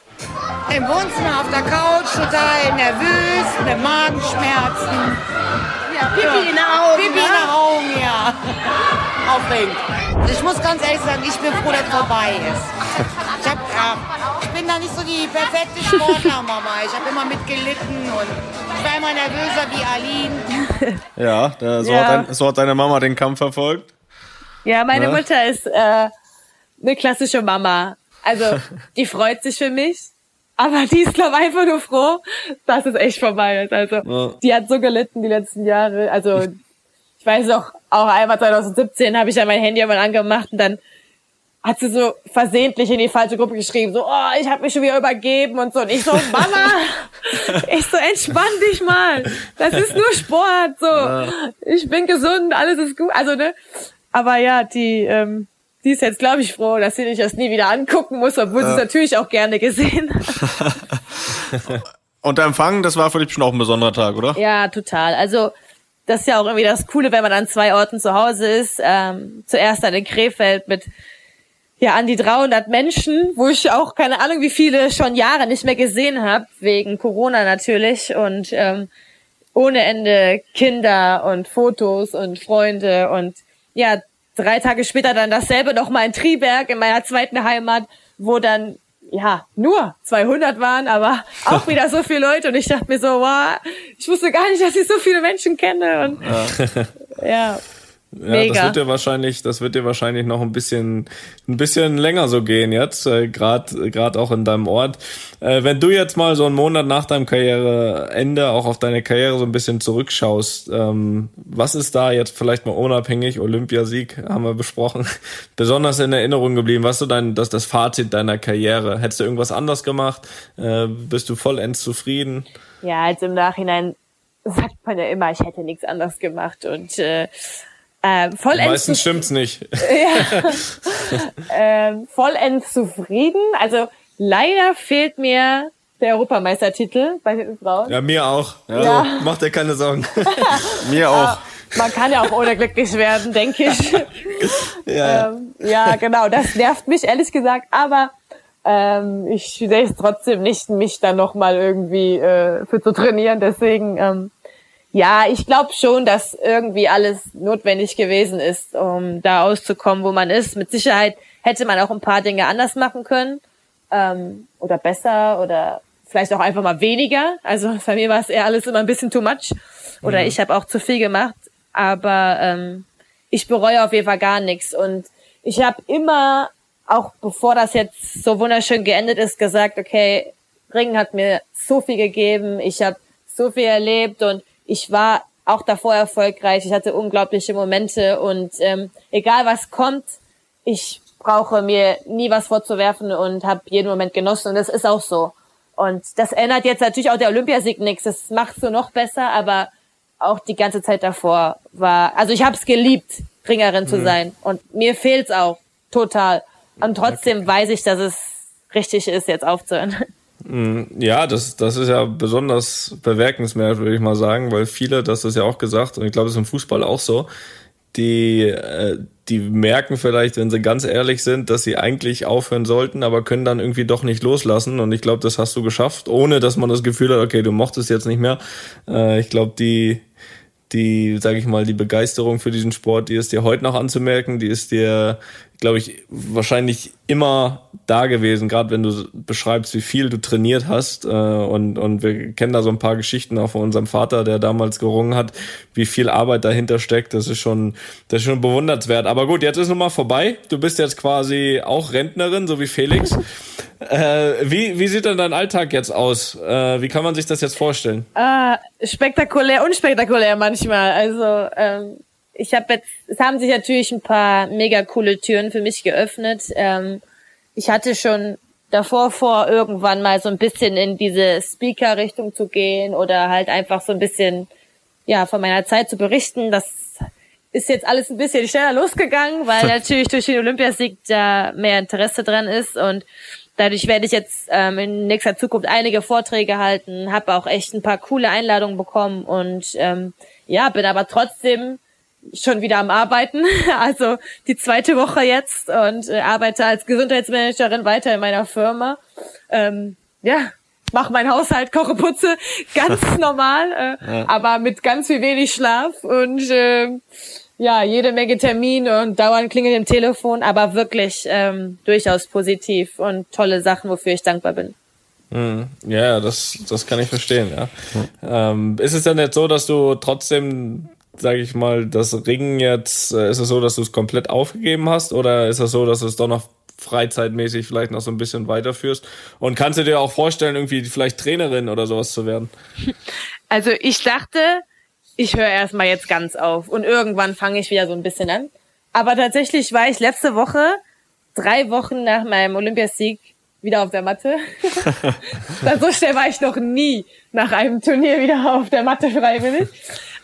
Im Wohnzimmer auf der Couch, total nervös, mit Magenschmerzen. Ja, Pipi in den Augen. Pipi in den Augen, ja. Aufregend. Ich muss ganz ehrlich sagen, ich bin froh, dass es vorbei ist. Ich, hab, ich bin da nicht so die perfekte Sportlermama. Ich habe immer mitgelitten und ich war immer nervöser wie Aline. Ja, da, so, Ja. Hat dein, so hat deine Mama den Kampf verfolgt. Ja, meine Ne? Mutter ist äh, eine klassische Mama. Also die freut sich für mich, aber die ist glaube einfach nur froh, dass es echt vorbei ist. Also Ja. die hat so gelitten die letzten Jahre. Also ich weiß noch, auch einmal 2017 habe ich ja mein Handy mal angemacht und dann hat sie so versehentlich in die falsche Gruppe geschrieben, so, oh, ich habe mich schon wieder übergeben und so. Und ich so, Mama, ich so, entspann dich mal. Das ist nur Sport, so. Ich bin gesund, alles ist gut. Also, ne? Aber ja, die, ähm, die ist jetzt, glaube ich, froh, dass sie nicht das nie wieder angucken muss, obwohl sie es natürlich auch gerne gesehen hat. Und der Empfang, das war für dich schon auch ein besonderer Tag, oder? Ja, total. Also das ist ja auch irgendwie das Coole, wenn man an zwei Orten zu Hause ist. Ähm, zuerst dann in Krefeld mit ja an die 300 Menschen, wo ich auch keine Ahnung, wie viele schon Jahre nicht mehr gesehen habe wegen Corona natürlich. Und ähm, ohne Ende Kinder und Fotos und Freunde. Und ja drei Tage später dann dasselbe noch mal in Triberg in meiner zweiten Heimat, wo dann ja, nur 200 waren, aber auch wieder so viele Leute. Und ich dachte mir so, wow, ich wusste gar nicht, dass ich so viele Menschen kenne. Und ja, Ja, Mega. das wird dir wahrscheinlich, das wird dir wahrscheinlich noch ein bisschen, ein bisschen länger so gehen jetzt, äh, gerade gerade auch in deinem Ort. Äh, wenn du jetzt mal so einen Monat nach deinem Karriereende auch auf deine Karriere so ein bisschen zurückschaust, ähm, was ist da jetzt vielleicht mal unabhängig Olympiasieg haben wir besprochen, besonders in Erinnerung geblieben? Was ist so dein, das das Fazit deiner Karriere? Hättest du irgendwas anders gemacht? Äh, bist du vollends zufrieden? ja, also im Nachhinein sagt man ja immer, ich hätte nichts anderes gemacht und äh, äh, vollends, Meistens stimmt's nicht. ähm, vollends zufrieden. Also leider fehlt mir der Europameistertitel bei den Frauen. Ja, mir auch. Ja. Ja. Mach dir keine Sorgen. Mir auch. Man kann ja auch ohne glücklich werden, denke ich. ja. ähm, ja, genau, das nervt mich ehrlich gesagt, aber ähm, ich sehe es trotzdem nicht, mich dann nochmal irgendwie äh, für zu trainieren. Deswegen, ähm, ja, ich glaube schon, dass irgendwie alles notwendig gewesen ist, um da auszukommen, wo man ist. Mit Sicherheit hätte man auch ein paar Dinge anders machen können ähm, oder besser oder vielleicht auch einfach mal weniger. Also bei mir war es eher alles immer ein bisschen too much oder ich habe auch zu viel gemacht. Aber ähm, ich bereue auf jeden Fall gar nichts und ich habe immer, auch bevor das jetzt so wunderschön geendet ist, gesagt, okay, Ringen hat mir so viel gegeben, ich habe so viel erlebt und ich war auch davor erfolgreich, ich hatte unglaubliche Momente und ähm, egal was kommt, ich brauche mir nie was vorzuwerfen und habe jeden Moment genossen und das ist auch so. Und das ändert jetzt natürlich auch der Olympiasieg nichts, das macht so noch besser, aber auch die ganze Zeit davor war, also ich habe es geliebt, Ringerin zu sein und mir fehlt's auch total. Und trotzdem weiß ich, dass es richtig ist, jetzt aufzuhören. Ja, das, das ist ja besonders bemerkenswert, würde ich mal sagen, weil viele, das ist ja auch gesagt, und ich glaube, es ist im Fußball auch so, die, äh, die merken vielleicht, wenn sie ganz ehrlich sind, dass sie eigentlich aufhören sollten, aber können dann irgendwie doch nicht loslassen. Und ich glaube, das hast du geschafft, ohne dass man das Gefühl hat, okay, du mochtest jetzt nicht mehr. Äh, ich glaube, die, die, sage ich mal, die Begeisterung für diesen Sport, die ist dir heute noch anzumerken, die ist dir, glaube ich, wahrscheinlich immer da gewesen, gerade wenn du beschreibst, wie viel du trainiert hast. Äh, und, und wir kennen da so ein paar Geschichten auch von unserem Vater, der damals gerungen hat, wie viel Arbeit dahinter steckt. Das ist schon, das ist schon bewundernswert. Aber gut, jetzt ist nun mal vorbei. Du bist jetzt quasi auch Rentnerin, so wie Felix. Äh, wie, wie sieht denn dein Alltag jetzt aus? Äh, wie kann man sich das jetzt vorstellen? Ah, spektakulär, unspektakulär manchmal. Also ähm, ich habe jetzt, es haben sich natürlich ein paar mega coole Türen für mich geöffnet. Ähm, ich hatte schon davor vor, irgendwann mal so ein bisschen in diese Speaker-Richtung zu gehen oder halt einfach so ein bisschen ja von meiner Zeit zu berichten. Das ist jetzt alles ein bisschen schneller losgegangen, weil natürlich durch den Olympiasieg da mehr Interesse dran ist und dadurch werde ich jetzt ähm, in nächster Zukunft einige Vorträge halten, habe auch echt ein paar coole Einladungen bekommen und ähm, ja, bin aber trotzdem schon wieder am Arbeiten, also die zweite Woche jetzt und äh, arbeite als Gesundheitsmanagerin weiter in meiner Firma. Ähm, ja, mach meinen Haushalt, koche, putze, ganz normal, äh, ja. aber mit ganz viel wenig Schlaf und äh, ja, jede Menge Termine und dauernd klingelt im Telefon, aber wirklich ähm, durchaus positiv und tolle Sachen, wofür ich dankbar bin. Mhm. Ja, das, das kann ich verstehen, ja. Ähm, ist es denn jetzt so, dass du trotzdem, sage ich mal, das Ringen jetzt, äh, ist es so, dass du es komplett aufgegeben hast oder ist es so, dass du es doch noch freizeitmäßig vielleicht noch so ein bisschen weiterführst? Und kannst du dir auch vorstellen, irgendwie vielleicht Trainerin oder sowas zu werden? Also ich dachte, ich höre erstmal jetzt ganz auf und irgendwann fange ich wieder so ein bisschen an. Aber tatsächlich war ich letzte Woche, drei Wochen nach meinem Olympiasieg, wieder auf der Matte. so schnell war ich noch nie nach einem Turnier wieder auf der Matte freiwillig.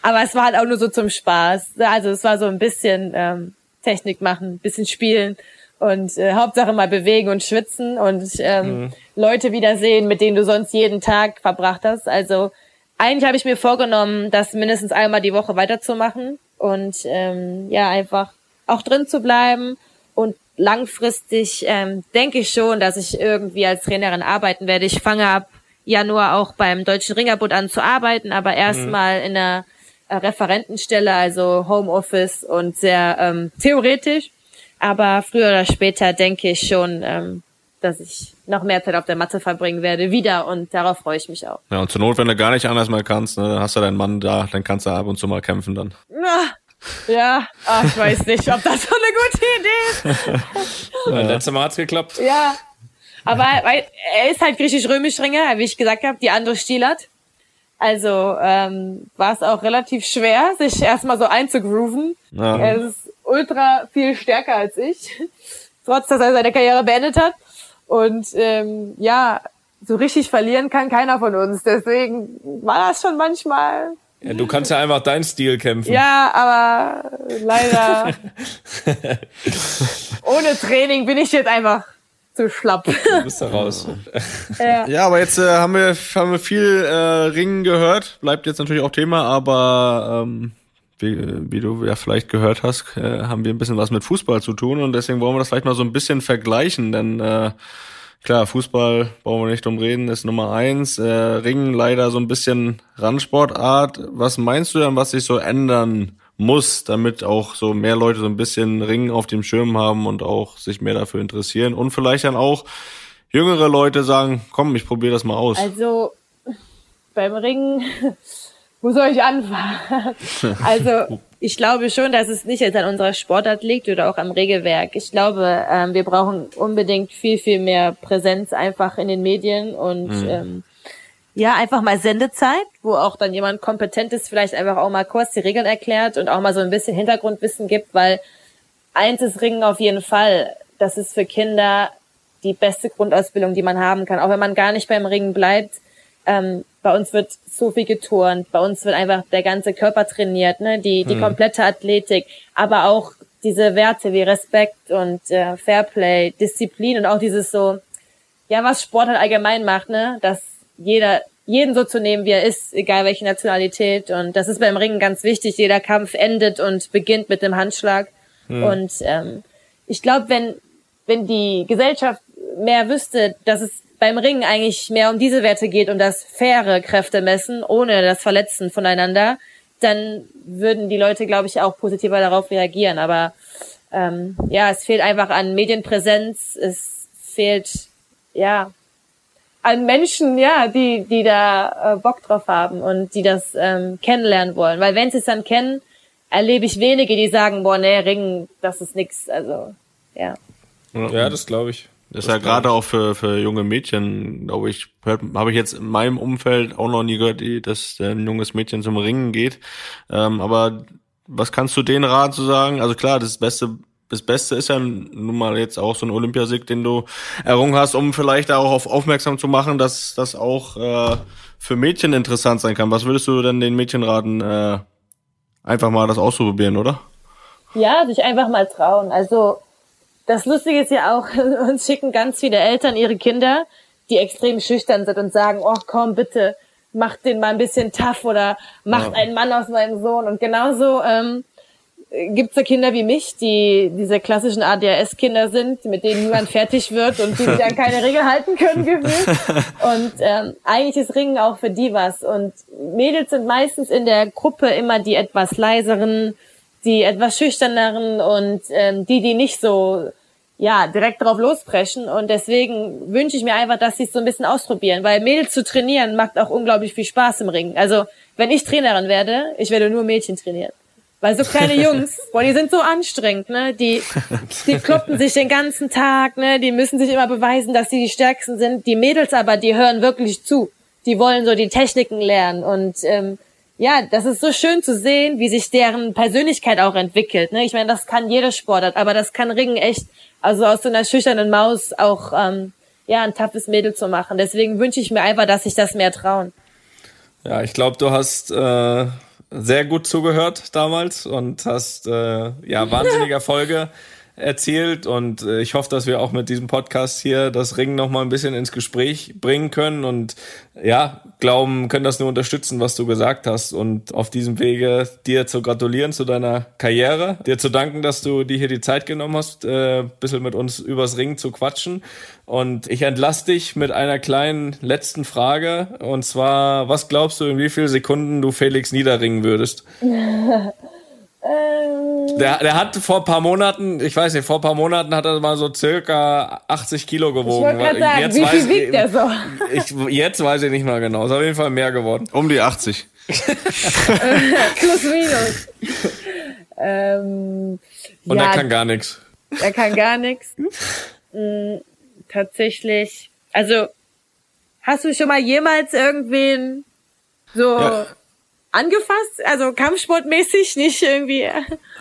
Aber es war halt auch nur so zum Spaß. Also es war so ein bisschen ähm, Technik machen, bisschen spielen und äh, Hauptsache mal bewegen und schwitzen und ähm, mhm. Leute wiedersehen, mit denen du sonst jeden Tag verbracht hast. Also eigentlich habe ich mir vorgenommen, das mindestens einmal die Woche weiterzumachen und ähm, ja, einfach auch drin zu bleiben. Und langfristig ähm, denke ich schon, dass ich irgendwie als Trainerin arbeiten werde. Ich fange ab Januar auch beim Deutschen Ringerbund an zu arbeiten, aber erstmal mhm. in einer Referentenstelle, also Homeoffice und sehr ähm, theoretisch. Aber früher oder später denke ich schon, ähm, dass ich noch mehr Zeit auf der Matte verbringen werde, wieder und darauf freue ich mich auch. Ja, und zur Not, wenn du gar nicht anders mal kannst, ne, dann hast du deinen Mann da, dann kannst du ab und zu mal kämpfen dann. Ja, ja ach, ich weiß nicht, ob das so eine gute Idee ist. ja. Letztes Mal hat's geklappt. Ja, aber weil, er ist halt griechisch-römisch-Ringer, wie ich gesagt habe, die andere Stielert. Also ähm, war es auch relativ schwer, sich erstmal so einzugrooven. Ja. Er ist ultra viel stärker als ich, trotz dass er seine Karriere beendet hat. Und ähm, ja, so richtig verlieren kann keiner von uns. Deswegen war das schon manchmal. Ja, du kannst ja einfach deinen Stil kämpfen. Ja, aber leider ohne Training bin ich jetzt einfach zu schlapp. Du bist da raus. ja. ja, aber jetzt äh, haben, wir, haben wir viel äh, Ringen gehört. Bleibt jetzt natürlich auch Thema, aber ähm, wie, wie du ja vielleicht gehört hast, äh, haben wir ein bisschen was mit Fußball zu tun und deswegen wollen wir das vielleicht mal so ein bisschen vergleichen, denn äh, klar, Fußball brauchen wir nicht drum reden, ist Nummer eins. Äh, Ringen leider so ein bisschen Randsportart. Was meinst du denn, was sich so ändern muss, damit auch so mehr Leute so ein bisschen Ringen auf dem Schirm haben und auch sich mehr dafür interessieren und vielleicht dann auch jüngere Leute sagen, komm, ich probiere das mal aus. Also beim Ringen wo soll ich anfangen? Also ich glaube schon, dass es nicht jetzt an unserer Sportart liegt oder auch am Regelwerk. Ich glaube, ähm, wir brauchen unbedingt viel, viel mehr Präsenz einfach in den Medien und mhm. ähm, ja, einfach mal Sendezeit, wo auch dann jemand Kompetentes vielleicht einfach auch mal kurz die Regeln erklärt und auch mal so ein bisschen Hintergrundwissen gibt, weil eins ist Ringen auf jeden Fall. Das ist für Kinder die beste Grundausbildung, die man haben kann. Auch wenn man gar nicht beim Ringen bleibt, ähm, bei uns wird so viel geturnt, bei uns wird einfach der ganze Körper trainiert, ne? die, die hm. komplette Athletik, aber auch diese Werte wie Respekt und äh, Fairplay, Disziplin und auch dieses so, ja, was Sport halt allgemein macht, ne, dass jeder, jeden so zu nehmen, wie er ist, egal welche Nationalität und das ist beim Ringen ganz wichtig, jeder Kampf endet und beginnt mit dem Handschlag hm. und ähm, ich glaube, wenn, wenn die Gesellschaft mehr wüsste, dass es beim Ringen eigentlich mehr um diese Werte geht, um das faire Kräfte messen, ohne das Verletzen voneinander, dann würden die Leute, glaube ich, auch positiver darauf reagieren. Aber ähm, ja, es fehlt einfach an Medienpräsenz, es fehlt ja an Menschen, ja, die die da äh, Bock drauf haben und die das ähm, kennenlernen wollen. Weil wenn sie es dann kennen, erlebe ich wenige, die sagen, boah, nee, Ringen, das ist nix. Also ja. Ja, das glaube ich. Das ist ja gerade auch für, für junge Mädchen, glaube ich, habe ich jetzt in meinem Umfeld auch noch nie gehört, dass ein junges Mädchen zum Ringen geht. Ähm, aber was kannst du denen raten zu sagen? Also klar, das Beste, das Beste ist ja nun mal jetzt auch so ein Olympiasieg, den du errungen hast, um vielleicht auch auf aufmerksam zu machen, dass das auch äh, für Mädchen interessant sein kann. Was würdest du denn den Mädchen raten, äh, einfach mal das auszuprobieren, oder? Ja, sich einfach mal trauen. Also das Lustige ist ja auch, uns schicken ganz viele Eltern ihre Kinder, die extrem schüchtern sind und sagen, oh komm bitte, macht den mal ein bisschen tough oder macht ja. einen Mann aus meinem Sohn. Und genauso ähm, gibt es ja Kinder wie mich, die diese klassischen ADHS-Kinder sind, mit denen niemand fertig wird und die sich an keine Regel halten können gefühlt. Und ähm, eigentlich ist Ringen auch für die was. Und Mädels sind meistens in der Gruppe immer die etwas leiseren, die etwas schüchterneren und ähm, die, die nicht so ja direkt drauf lospreschen. Und deswegen wünsche ich mir einfach, dass sie es so ein bisschen ausprobieren, weil Mädels zu trainieren macht auch unglaublich viel Spaß im Ring. Also wenn ich Trainerin werde, ich werde nur Mädchen trainieren. Weil so kleine Jungs, boah, die sind so anstrengend, ne? Die, die kloppen sich den ganzen Tag, ne? Die müssen sich immer beweisen, dass sie die Stärksten sind. Die Mädels aber, die hören wirklich zu. Die wollen so die Techniken lernen und ähm, ja, das ist so schön zu sehen, wie sich deren Persönlichkeit auch entwickelt. Ne? Ich meine, das kann jeder Sportart, aber das kann Ringen echt, also aus so einer schüchternen Maus auch ähm, ja ein toughes Mädel zu machen. Deswegen wünsche ich mir einfach, dass sich das mehr trauen. Ja, ich glaube, du hast äh, sehr gut zugehört damals und hast äh, ja wahnsinnige Erfolge erzielt und äh, ich hoffe, dass wir auch mit diesem Podcast hier das Ringen noch mal ein bisschen ins Gespräch bringen können und ja, glauben, können das nur unterstützen, was du gesagt hast und auf diesem Wege dir zu gratulieren zu deiner Karriere, dir zu danken, dass du dir hier die Zeit genommen hast, äh, bisschen mit uns übers Ringen zu quatschen und ich entlasse dich mit einer kleinen letzten Frage und zwar, was glaubst du, in wie vielen Sekunden du Felix niederringen würdest? Der, der hat vor ein paar Monaten, ich weiß nicht, vor ein paar Monaten hat er mal so circa 80 Kilo gewogen. Ich sagen, jetzt wie viel wiegt der so? Ich, jetzt weiß ich nicht mal genau. Ist auf jeden Fall mehr geworden. Um die 80. Plus minus. ähm, Und ja, er kann gar nichts. Er kann gar nichts. Mm, tatsächlich. Also, hast du schon mal jemals irgendwen so ja angefasst? Also kampfsportmäßig, nicht irgendwie.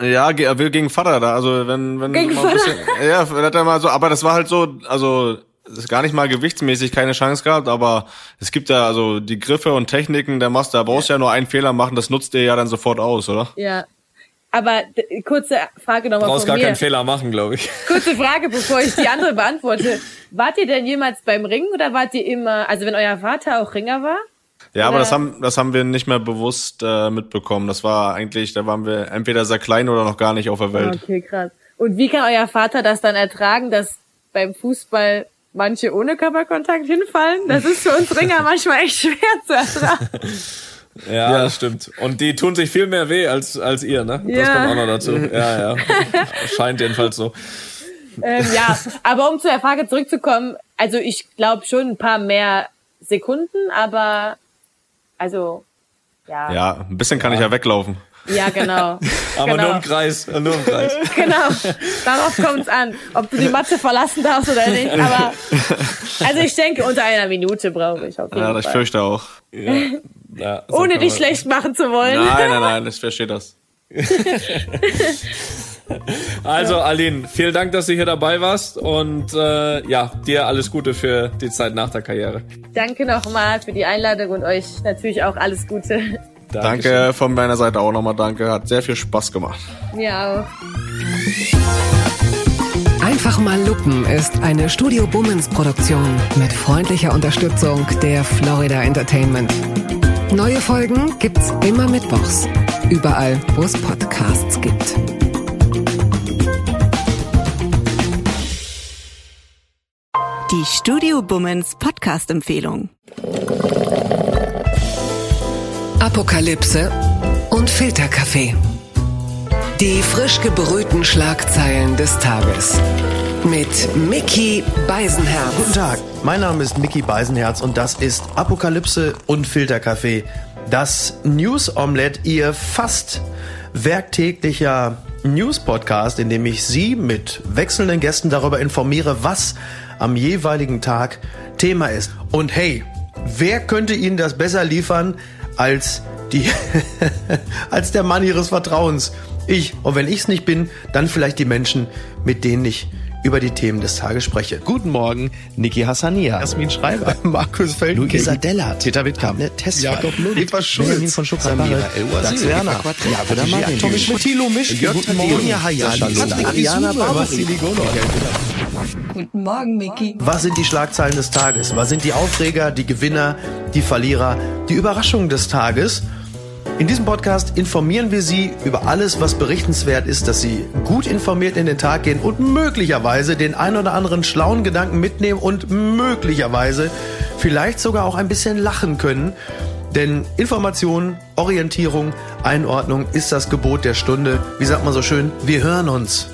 Ja, er will gegen Vater da. Also wenn, wenn gegen Vater. Bisschen, ja, hat er mal so, aber das war halt so, also es ist gar nicht mal gewichtsmäßig keine Chance gehabt, aber es gibt ja also die Griffe und Techniken, der machst, da brauchst ja. ja nur einen Fehler machen, das nutzt dir ja dann sofort aus, oder? Ja. Aber kurze Frage nochmal Brauchst gar mir. keinen Fehler machen, glaube ich. Kurze Frage, bevor ich die andere beantworte. Wart ihr denn jemals beim Ringen oder wart ihr immer, also wenn euer Vater auch Ringer war? Ja, aber das haben, das haben wir nicht mehr bewusst äh, mitbekommen. Das war eigentlich, da waren wir entweder sehr klein oder noch gar nicht auf der Welt. Okay, krass. Und wie kann euer Vater das dann ertragen, dass beim Fußball manche ohne Körperkontakt hinfallen? Das ist für uns Ringer manchmal echt schwer zu ertragen. Ja, ja, das stimmt. Und die tun sich viel mehr weh als, als ihr, ne? Das ja. kommt auch noch dazu. Ja, ja. Scheint jedenfalls so. Ähm, ja, aber um zu der Frage zurückzukommen, also ich glaube schon ein paar mehr Sekunden, aber also, ja. Ja, ein bisschen kann ja. ich ja weglaufen. Ja, genau. Aber genau. nur im Kreis, nur im Kreis. genau. Darauf kommt es an, ob du die Matte verlassen darfst oder nicht. Aber also ich denke, unter einer Minute brauche ich auf jeden Ja, Fall. ich fürchte auch. Ja. Ja, so Ohne dich schlecht machen zu wollen. Nein, nein, nein, ich verstehe das. Also, Aline, vielen Dank, dass du hier dabei warst und äh, ja, dir alles Gute für die Zeit nach der Karriere. Danke nochmal für die Einladung und euch natürlich auch alles Gute. Dankeschön. Danke von meiner Seite auch nochmal, danke. Hat sehr viel Spaß gemacht. Mir auch. Einfach mal Lupen ist eine Studio Bummens Produktion mit freundlicher Unterstützung der Florida Entertainment. Neue Folgen gibt's immer mittwochs. Überall, wo es Podcasts gibt. Die Studio Bummens Podcast-Empfehlung. Apokalypse und Filterkaffee. Die frisch gebrühten Schlagzeilen des Tages. Mit Mickey Beisenherz. Guten Tag, mein Name ist Mickey Beisenherz und das ist Apokalypse und Filterkaffee. Das News Omelette, ihr fast werktäglicher News-Podcast, in dem ich Sie mit wechselnden Gästen darüber informiere, was am jeweiligen Tag Thema ist. Und hey, wer könnte Ihnen das besser liefern als die, als der Mann Ihres Vertrauens? Ich. Und wenn ich es nicht bin, dann vielleicht die Menschen, mit denen ich über die Themen des Tages spreche. Guten Morgen, Niki Hassania, Jasmin Schreiber, Markus Feld, Luisa Della, Peter Wittkamp, ne, Tessa, Jakob Lund, Eva Schulz, von Samira El-Wazir, Werner, Jakob Marin, Tommy Schmidt, Thilo Misch, Guten Morgen, Hayali, Ariana Guten Morgen, Miki. Was sind die Schlagzeilen des Tages? Was sind die Aufreger, die Gewinner, die Verlierer, die Überraschungen des Tages? In diesem Podcast informieren wir Sie über alles, was berichtenswert ist, dass Sie gut informiert in den Tag gehen und möglicherweise den ein oder anderen schlauen Gedanken mitnehmen und möglicherweise vielleicht sogar auch ein bisschen lachen können. Denn Information, Orientierung, Einordnung ist das Gebot der Stunde. Wie sagt man so schön? Wir hören uns.